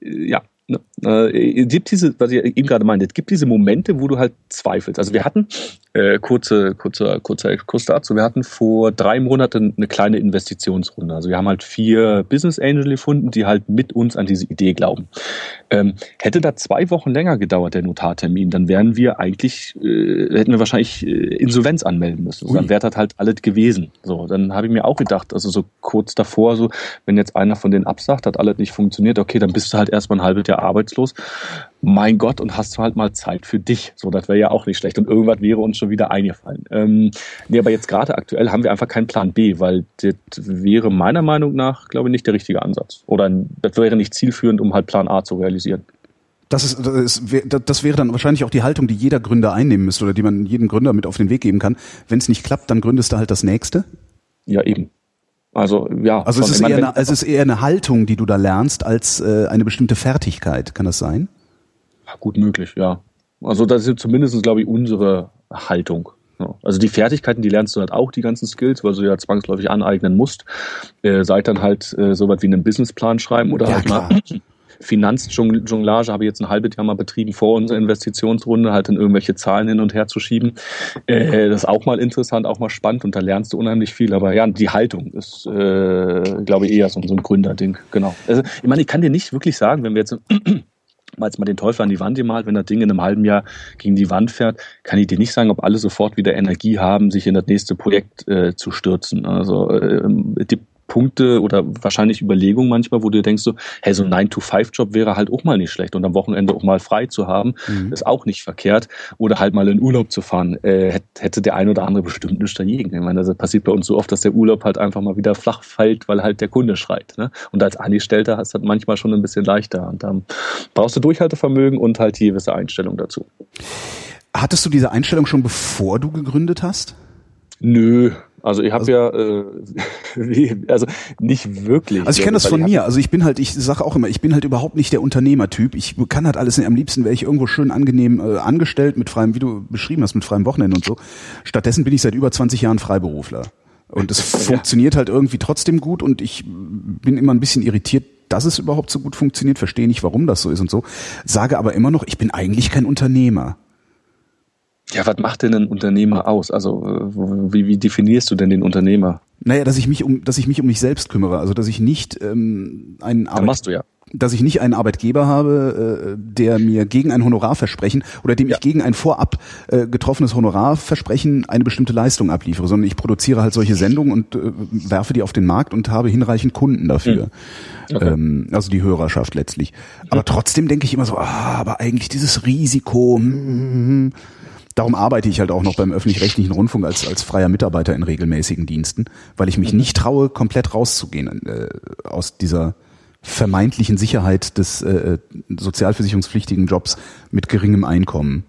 äh, ja, Ne? Äh, gibt diese, was ich eben gerade meinte, es gibt diese Momente, wo du halt zweifelst. Also wir hatten, äh, kurze, kurzer, kurzer Exkurs dazu, wir hatten vor drei Monaten eine kleine Investitionsrunde. Also wir haben halt vier Business Angel gefunden, die halt mit uns an diese Idee glauben. Ähm, hätte da zwei Wochen länger gedauert, der Notartermin, dann wären wir eigentlich, äh, hätten wir wahrscheinlich äh, Insolvenz anmelden müssen. So, dann wäre das halt alles gewesen. So, dann habe ich mir auch gedacht, also so kurz davor, so, wenn jetzt einer von denen absagt, hat alles nicht funktioniert, okay, dann bist du halt erstmal ein halbes Jahr arbeitslos. Mein Gott, und hast du halt mal Zeit für dich. So, das wäre ja auch nicht schlecht. Und irgendwas wäre uns schon wieder eingefallen. Ähm, nee, aber jetzt gerade aktuell haben wir einfach keinen Plan B, weil das wäre meiner Meinung nach, glaube ich, nicht der richtige Ansatz. Oder das wäre nicht zielführend, um halt Plan A zu realisieren. Das, ist, das, wäre dann wahrscheinlich auch die Haltung, die jeder Gründer einnehmen müsste oder die man jedem Gründer mit auf den Weg geben kann. Wenn es nicht klappt, dann gründest du halt das nächste. Ja, eben. Also ja. Also es ist, eher eine, es ist eher eine Haltung, die du da lernst, als äh, eine bestimmte Fertigkeit. Kann das sein? Gut möglich, ja. Also das ist zumindest, glaube ich, unsere Haltung. Also die Fertigkeiten, die lernst du halt auch, die ganzen Skills, weil du ja zwangsläufig aneignen musst. Äh, seit dann halt äh, so was wie einen Businessplan schreiben oder ja, halt klar. mal Finanzjonglage habe ich jetzt ein halbes Jahr mal betrieben vor unserer Investitionsrunde, halt in irgendwelche Zahlen hin und her zu schieben. Äh, das ist auch mal interessant, auch mal spannend und da lernst du unheimlich viel. Aber ja, die Haltung ist, äh, glaube ich, eher so, so ein Gründerding. Genau. Also, ich meine, ich kann dir nicht wirklich sagen, wenn wir jetzt jetzt mal den Teufel an die Wand gemalt, wenn das Ding in einem halben Jahr gegen die Wand fährt, kann ich dir nicht sagen, ob alle sofort wieder Energie haben, sich in das nächste Projekt äh, zu stürzen. Also äh, die Punkte oder wahrscheinlich Überlegungen manchmal, wo du denkst so, hey, so ein 9-to-5-Job wäre halt auch mal nicht schlecht und am Wochenende auch mal frei zu haben, mhm. ist auch nicht verkehrt. Oder halt mal in Urlaub zu fahren, äh, hätte der ein oder andere bestimmt nichts dagegen. Ich meine, das passiert bei uns so oft, dass der Urlaub halt einfach mal wieder flach fällt, weil halt der Kunde schreit. Ne? Und als Angestellter hast du das manchmal schon ein bisschen leichter. Und dann brauchst du Durchhaltevermögen und halt die gewisse Einstellung dazu. Hattest du diese Einstellung schon bevor du gegründet hast? Nö, also ich habe also, ja, äh, [laughs] also nicht wirklich. Also ich kenne das von mir. Also ich bin halt, ich sage auch immer, ich bin halt überhaupt nicht der Unternehmertyp. Ich kann halt alles. Am liebsten wäre ich irgendwo schön angenehm äh, angestellt mit freiem, wie du beschrieben hast, mit freiem Wochenende und so. Stattdessen bin ich seit über 20 Jahren Freiberufler. Und es [laughs] ja. funktioniert halt irgendwie trotzdem gut und ich bin immer ein bisschen irritiert, dass es überhaupt so gut funktioniert, verstehe nicht, warum das so ist und so. Sage aber immer noch, ich bin eigentlich kein Unternehmer. Ja, was macht denn ein Unternehmer aus? Also wie, wie definierst du denn den Unternehmer? Naja, dass ich mich um, dass ich mich um mich selbst kümmere, also dass ich nicht ähm, einen Arbeit, machst du ja. dass ich nicht einen Arbeitgeber habe, äh, der mir gegen ein Honorarversprechen oder dem ja. ich gegen ein vorab äh, getroffenes Honorarversprechen eine bestimmte Leistung abliefere, sondern ich produziere halt solche Sendungen und äh, werfe die auf den Markt und habe hinreichend Kunden dafür. Mhm. Okay. Ähm, also die Hörerschaft letztlich. Aber mhm. trotzdem denke ich immer so, ah, aber eigentlich dieses Risiko. Hm, hm, hm, Darum arbeite ich halt auch noch beim öffentlich-rechtlichen Rundfunk als, als freier Mitarbeiter in regelmäßigen Diensten, weil ich mich mhm. nicht traue, komplett rauszugehen äh, aus dieser vermeintlichen Sicherheit des äh, sozialversicherungspflichtigen Jobs mit geringem Einkommen.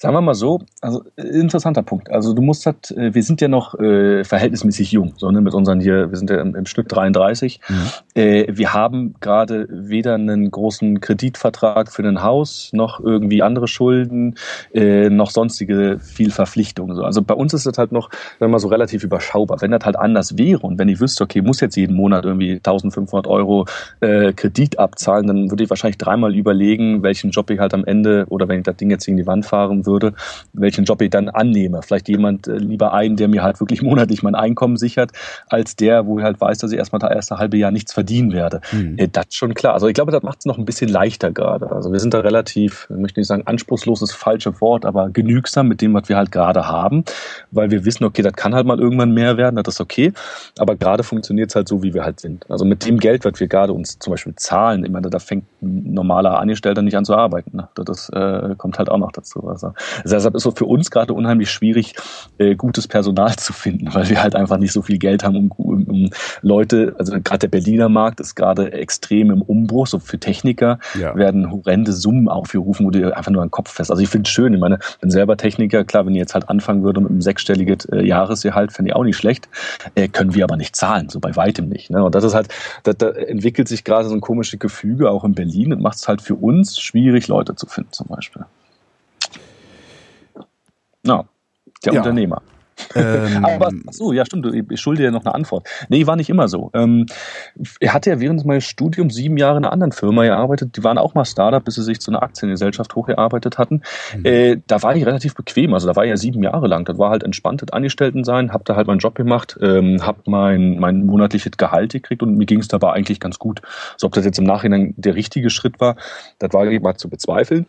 Sagen wir mal so, also äh, interessanter Punkt. Also du musst halt, äh, wir sind ja noch äh, verhältnismäßig jung, so ne, mit unseren hier, wir sind ja im, im Schnitt 33. Mhm. Äh, wir haben gerade weder einen großen Kreditvertrag für ein Haus, noch irgendwie andere Schulden, äh, noch sonstige viel Verpflichtungen. So. Also bei uns ist das halt noch, wenn man so relativ überschaubar. Wenn das halt anders wäre und wenn ich wüsste, okay, muss jetzt jeden Monat irgendwie 1500 Euro äh, Kredit abzahlen, dann würde ich wahrscheinlich dreimal überlegen, welchen Job ich halt am Ende oder wenn ich das Ding jetzt gegen die Wand fahren würde, welchen Job ich dann annehme. Vielleicht jemand lieber einen, der mir halt wirklich monatlich mein Einkommen sichert, als der, wo ich halt weiß, dass ich erstmal das erste halbe Jahr nichts verdienen werde. Mhm. Das ist schon klar. Also ich glaube, das macht es noch ein bisschen leichter gerade. Also wir sind da relativ, ich möchte nicht sagen, anspruchslos ist falsche Wort, aber genügsam mit dem, was wir halt gerade haben, weil wir wissen, okay, das kann halt mal irgendwann mehr werden, das ist okay. Aber gerade funktioniert es halt so, wie wir halt sind. Also mit dem Geld, was wir gerade uns zum Beispiel zahlen, ich meine, da fängt ein normaler Angestellter nicht an zu arbeiten. Ne? Das äh, kommt halt auch noch dazu. Also deshalb ist so für uns gerade unheimlich schwierig, äh, gutes Personal [laughs] zu finden, weil wir halt einfach nicht so viel Geld haben, um, um, um Leute, also gerade der Berliner Markt ist gerade extrem im Umbruch, so für Techniker ja. werden horrende Summen aufgerufen, wo du einfach nur einen Kopf fest. Also ich finde es schön, ich meine, bin selber Techniker, klar, wenn ich jetzt halt anfangen würde mit einem sechsstelligen äh, Jahresgehalt, fände ich auch nicht schlecht, äh, können wir aber nicht zahlen, so bei weitem nicht. Ne? Und das ist halt, da, da entwickelt sich gerade so ein komisches Gefüge auch in Berlin und macht es halt für uns schwierig, Leute zu finden zum Beispiel. Ja, der ja. Unternehmer. Ähm, Aber so, ja stimmt, ich schulde dir noch eine Antwort. Nee, war nicht immer so. Ähm, er hatte ja während meines Studiums sieben Jahre in einer anderen Firma gearbeitet. Die waren auch mal Startup, bis sie sich zu einer Aktiengesellschaft hochgearbeitet hatten. Mhm. Äh, da war ich relativ bequem. Also da war ich ja sieben Jahre lang. Das war halt entspanntes Angestellten sein. Hab da halt meinen Job gemacht, ähm, hab mein, mein monatliches Gehalt gekriegt und mir ging es dabei eigentlich ganz gut. So, ob das jetzt im Nachhinein der richtige Schritt war, das war mal zu bezweifeln.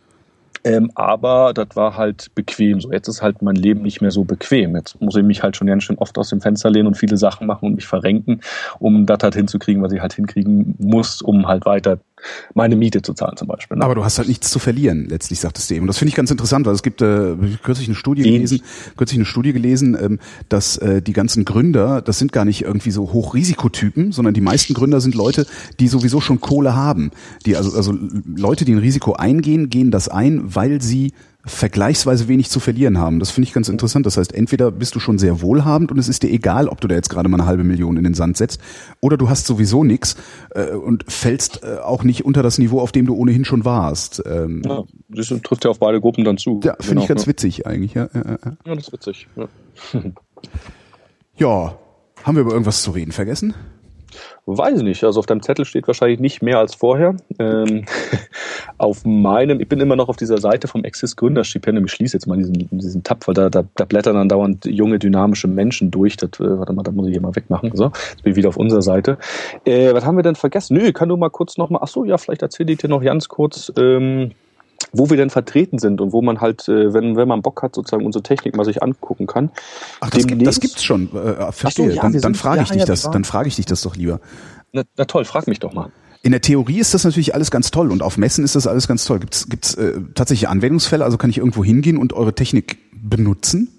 Ähm, aber das war halt bequem. So, jetzt ist halt mein Leben nicht mehr so bequem. Jetzt muss ich mich halt schon ganz schön oft aus dem Fenster lehnen und viele Sachen machen und mich verrenken, um das halt hinzukriegen, was ich halt hinkriegen muss, um halt weiter meine Miete zu zahlen zum Beispiel. Ne? Aber du hast halt nichts zu verlieren, letztlich sagtest du eben. Und das finde ich ganz interessant, weil es gibt äh, kürzlich eine Studie Wenig. gelesen, kürzlich eine Studie gelesen, ähm, dass äh, die ganzen Gründer, das sind gar nicht irgendwie so Hochrisikotypen, sondern die meisten Gründer sind Leute, die sowieso schon Kohle haben. Die also also Leute, die ein Risiko eingehen, gehen das ein, weil sie vergleichsweise wenig zu verlieren haben. Das finde ich ganz interessant. Das heißt, entweder bist du schon sehr wohlhabend und es ist dir egal, ob du da jetzt gerade mal eine halbe Million in den Sand setzt, oder du hast sowieso nichts äh, und fällst äh, auch nicht unter das Niveau, auf dem du ohnehin schon warst. Ähm, ja, das trifft ja auf beide Gruppen dann zu. Ja, finde genau, ich ganz ja. witzig eigentlich. Ja, ja, ja. das ist witzig. Ja. [laughs] ja, haben wir über irgendwas zu reden vergessen? Weiß ich nicht. Also auf deinem Zettel steht wahrscheinlich nicht mehr als vorher. Ähm, [laughs] auf meinem, ich bin immer noch auf dieser Seite vom Exis Gründerstipendium. Ich schließe jetzt mal diesen, diesen Tab, weil da, da, da blättern dann dauernd junge, dynamische Menschen durch. Das, äh, warte mal, da muss ich hier mal wegmachen. So, jetzt bin ich wieder auf unserer Seite. Äh, was haben wir denn vergessen? Nö, kann nur mal kurz nochmal, ach so, ja, vielleicht erzähle ich dir noch ganz kurz, ähm, wo wir denn vertreten sind und wo man halt, äh, wenn, wenn man Bock hat, sozusagen unsere Technik mal sich angucken kann. Ach, das, gibt, das gibt's schon. Äh, verstehe. So, ja, dann, dann frage ich ja, dich ja, das. Dann frage ich dich das doch lieber. Na, na toll, frag mich doch mal. In der Theorie ist das natürlich alles ganz toll und auf Messen ist das alles ganz toll. Gibt es äh, tatsächlich Anwendungsfälle? Also kann ich irgendwo hingehen und eure Technik benutzen?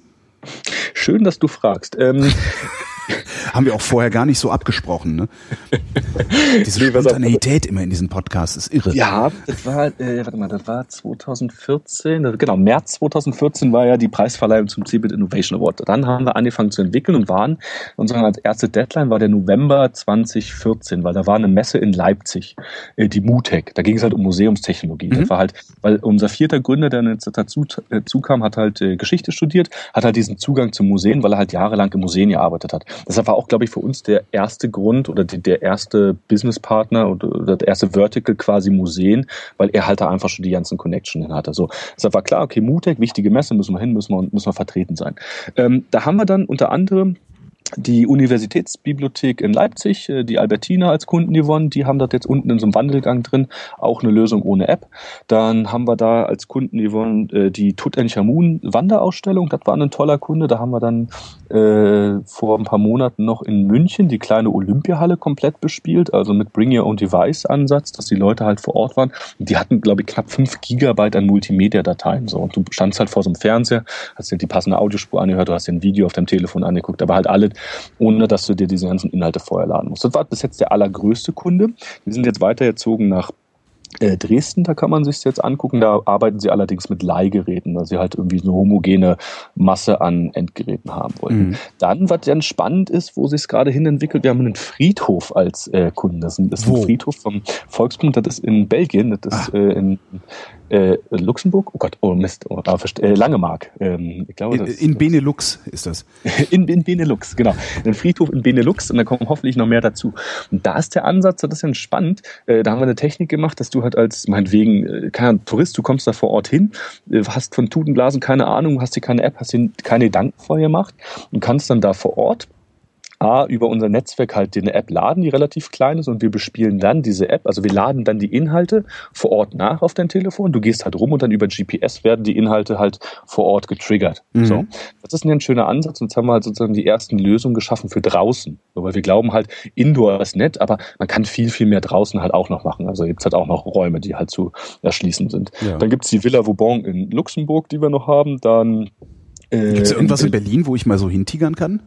Schön, dass du fragst. Ähm, [laughs] [laughs] Haben wir auch vorher gar nicht so abgesprochen. Ne? [laughs] Diese Spontaneität immer in diesem Podcast ist irre. Ja, das war, äh, warte mal, das war 2014, das, genau, März 2014 war ja die Preisverleihung zum Cebit Innovation Award. Dann haben wir angefangen zu entwickeln und waren, unsere erste Deadline war der November 2014, weil da war eine Messe in Leipzig, äh, die MUTEC. Da ging es halt um Museumstechnologie. Mhm. Das war halt, weil unser vierter Gründer, der jetzt dazu äh, zukam, hat halt äh, Geschichte studiert, hat halt diesen Zugang zu Museen, weil er halt jahrelang in Museen gearbeitet hat. Das war auch, glaube ich, für uns der erste Grund oder der erste Businesspartner oder, der erste Vertical quasi Museen, weil er halt da einfach schon die ganzen Connection hin hatte. So, deshalb war klar, okay, Mutec, wichtige Messe, müssen wir hin, müssen wir, müssen wir vertreten sein. Ähm, da haben wir dann unter anderem die Universitätsbibliothek in Leipzig, äh, die Albertina als Kunden gewonnen, die haben das jetzt unten in so einem Wandelgang drin, auch eine Lösung ohne App. Dann haben wir da als Kunden gewonnen äh, die Tutanchamun Wanderausstellung, das war ein toller Kunde. Da haben wir dann äh, vor ein paar Monaten noch in München die kleine Olympiahalle komplett bespielt, also mit Bring Your Own Device Ansatz, dass die Leute halt vor Ort waren. die hatten, glaube ich, knapp fünf Gigabyte an Multimedia-Dateien. So. Und du standst halt vor so einem Fernseher, hast dir die passende Audiospur angehört, du hast dir ein Video auf deinem Telefon angeguckt, aber halt alle ohne dass du dir diese ganzen Inhalte vorher laden musst. Das war bis jetzt der allergrößte Kunde. Wir sind jetzt weitergezogen nach Dresden, da kann man sich jetzt angucken. Da arbeiten sie allerdings mit Leihgeräten, weil sie halt irgendwie so eine homogene Masse an Endgeräten haben wollten. Mhm. Dann, was ganz spannend ist, wo sich es gerade hin entwickelt, wir haben einen Friedhof als äh, Kunden. Das ist, ein, Friedhof vom Volksbund, das ist in Belgien, das ist äh, in äh, Luxemburg, oh Gott, oh Mist, oh, ah, äh, Langemark. Ähm, ich glaube, in, in Benelux ist das. [laughs] in, in Benelux, genau. Ein Friedhof in Benelux und da kommen hoffentlich noch mehr dazu. Und da ist der Ansatz, das ist ja spannend. Äh, da haben wir eine Technik gemacht, dass du halt als, meinetwegen, äh, kein Tourist, du kommst da vor Ort hin, äh, hast von Tutenblasen keine Ahnung, hast dir keine App, hast dir keine Gedanken vorher gemacht und kannst dann da vor Ort A, über unser Netzwerk halt eine App laden, die relativ klein ist und wir bespielen dann diese App, also wir laden dann die Inhalte vor Ort nach auf dein Telefon, du gehst halt rum und dann über GPS werden die Inhalte halt vor Ort getriggert. Mhm. So. Das ist ein schöner Ansatz und jetzt haben wir halt sozusagen die ersten Lösungen geschaffen für draußen, weil wir glauben halt, Indoor ist nett, aber man kann viel, viel mehr draußen halt auch noch machen. Also gibt es halt auch noch Räume, die halt zu erschließen sind. Ja. Dann gibt es die Villa Vauban in Luxemburg, die wir noch haben, dann äh, Gibt es irgendwas in, in Berlin, wo ich mal so hintigern kann?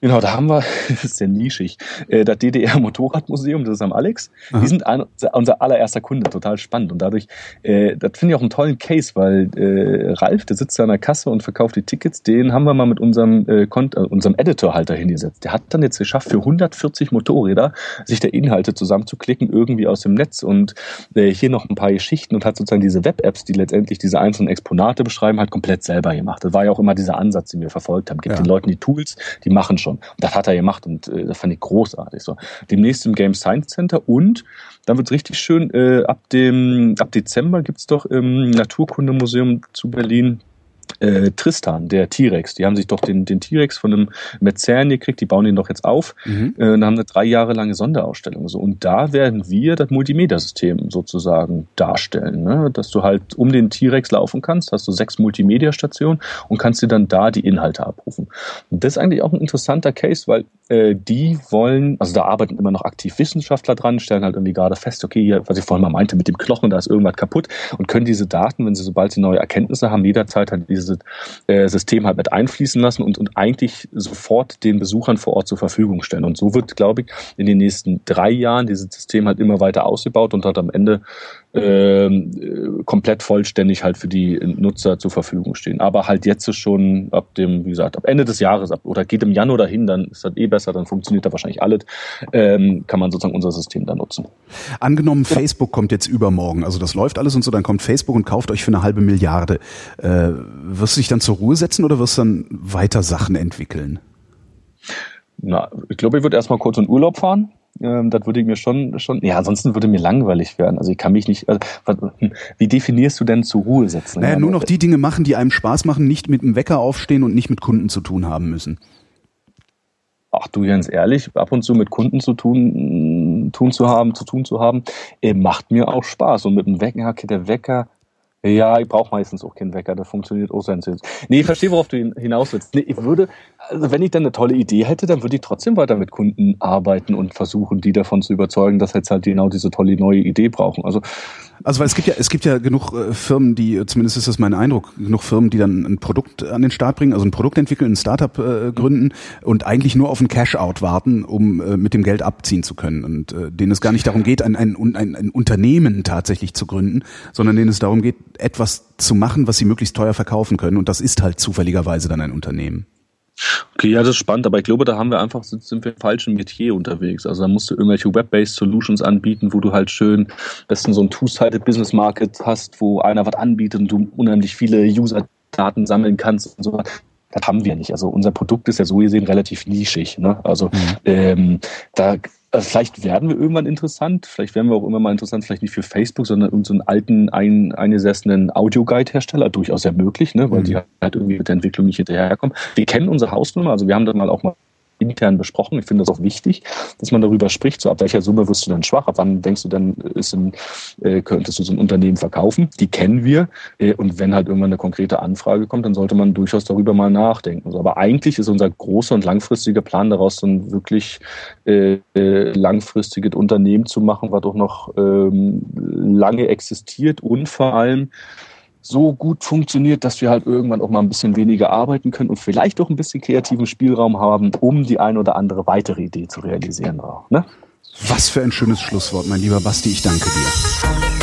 Genau, da haben wir, [laughs] das ist sehr nischig, äh, das DDR Motorradmuseum, das ist am Alex. Aha. Die sind ein, unser allererster Kunde, total spannend. Und dadurch, äh, das finde ich auch einen tollen Case, weil äh, Ralf, der sitzt da an der Kasse und verkauft die Tickets, den haben wir mal mit unserem, äh, äh, unserem Editor halt hingesetzt. Der hat dann jetzt geschafft, für 140 Motorräder sich der Inhalte zusammenzuklicken, irgendwie aus dem Netz und äh, hier noch ein paar Geschichten und hat sozusagen diese Web-Apps, die letztendlich diese einzelnen Exponate beschreiben, halt komplett selber gemacht. Das war ja auch immer dieser Ansatz, den wir verfolgt haben. Gibt ja. den Leuten die Tools, die machen schon schon. Und das hat er gemacht und äh, das fand ich großartig. So. Demnächst im Game Science Center und dann wird's richtig schön, äh, ab dem ab Dezember gibt's doch im Naturkundemuseum zu Berlin äh, Tristan, der T-Rex. Die haben sich doch den, den T-Rex von einem Mäzen gekriegt, die bauen den doch jetzt auf mhm. äh, und haben eine drei Jahre lange Sonderausstellung. So. Und da werden wir das Multimedia-System sozusagen darstellen. Ne? Dass du halt um den T-Rex laufen kannst, hast du sechs Multimedia-Stationen und kannst dir dann da die Inhalte abrufen. Und das ist eigentlich auch ein interessanter Case, weil äh, die wollen, also da arbeiten immer noch aktiv Wissenschaftler dran, stellen halt irgendwie gerade fest, okay, hier, was ich vorhin mal meinte, mit dem Knochen, da ist irgendwas kaputt und können diese Daten, wenn sie, sobald sie neue Erkenntnisse haben, jederzeit halt dieses äh, System halt mit einfließen lassen und, und eigentlich sofort den Besuchern vor Ort zur Verfügung stellen. Und so wird, glaube ich, in den nächsten drei Jahren dieses System halt immer weiter ausgebaut und hat am Ende ähm, äh, komplett vollständig halt für die Nutzer zur Verfügung stehen. Aber halt jetzt schon ab dem, wie gesagt, ab Ende des Jahres ab, oder geht im Januar dahin, dann ist das eh besser, dann funktioniert da wahrscheinlich alles, ähm, kann man sozusagen unser System dann nutzen. Angenommen. Facebook kommt jetzt übermorgen, also das läuft alles und so, dann kommt Facebook und kauft euch für eine halbe Milliarde. Äh, wirst du dich dann zur Ruhe setzen oder wirst du dann weiter Sachen entwickeln? Na, ich glaube, ich würde erstmal kurz in Urlaub fahren ähm, das würde ich mir schon, schon, ja, ansonsten würde mir langweilig werden. Also ich kann mich nicht, also, hm, wie definierst du denn zur Ruhe setzen? Naja, nur noch die Dinge machen, die einem Spaß machen, nicht mit dem Wecker aufstehen und nicht mit Kunden zu tun haben müssen. Ach du ganz ehrlich, ab und zu mit Kunden zu tun, tun zu haben, zu tun zu haben, äh, macht mir auch Spaß. Und mit dem Wecker, der Wecker, ja, ich brauche meistens auch keinen Wecker, der funktioniert auch sein Nee, ich verstehe, worauf du hinaus willst. Nee, ich würde, also wenn ich dann eine tolle Idee hätte, dann würde ich trotzdem weiter mit Kunden arbeiten und versuchen, die davon zu überzeugen, dass jetzt halt genau diese tolle neue Idee brauchen. Also also weil es gibt ja es gibt ja genug äh, Firmen, die zumindest ist das mein Eindruck, genug Firmen, die dann ein Produkt an den Start bringen, also ein Produkt entwickeln, ein Startup äh, gründen und eigentlich nur auf ein Cash-out warten, um äh, mit dem Geld abziehen zu können und äh, denen es gar nicht darum geht, ein, ein, ein, ein Unternehmen tatsächlich zu gründen, sondern denen es darum geht, etwas zu machen, was sie möglichst teuer verkaufen können und das ist halt zufälligerweise dann ein Unternehmen. Okay, ja, das ist spannend, aber ich glaube, da haben wir einfach, sind wir im falschen Metier unterwegs. Also da musst du irgendwelche Web-based Solutions anbieten, wo du halt schön besten so ein Two-Sided Business Market hast, wo einer was anbietet und du unheimlich viele User-Daten sammeln kannst und so. Das haben wir nicht. Also unser Produkt ist ja so gesehen relativ nischig. Ne? Also mhm. ähm, da also vielleicht werden wir irgendwann interessant, vielleicht werden wir auch immer mal interessant, vielleicht nicht für Facebook, sondern irgendeinen so alten, ein, eingesessenen Audio-Guide-Hersteller, durchaus sehr möglich, ne, weil mhm. die halt irgendwie mit der Entwicklung nicht hinterherkommen. Wir kennen unsere Hausnummer, also wir haben da mal auch mal intern besprochen. Ich finde das auch wichtig, dass man darüber spricht, so ab welcher Summe wirst du denn schwach, ab wann denkst du ist ein, äh, könntest du so ein Unternehmen verkaufen. Die kennen wir äh, und wenn halt irgendwann eine konkrete Anfrage kommt, dann sollte man durchaus darüber mal nachdenken. Also, aber eigentlich ist unser großer und langfristiger Plan daraus, so ein wirklich äh, äh, langfristiges Unternehmen zu machen, was doch noch ähm, lange existiert und vor allem so gut funktioniert, dass wir halt irgendwann auch mal ein bisschen weniger arbeiten können und vielleicht auch ein bisschen kreativen Spielraum haben, um die ein oder andere weitere Idee zu realisieren. Ne? Was für ein schönes Schlusswort, mein lieber Basti. Ich danke dir.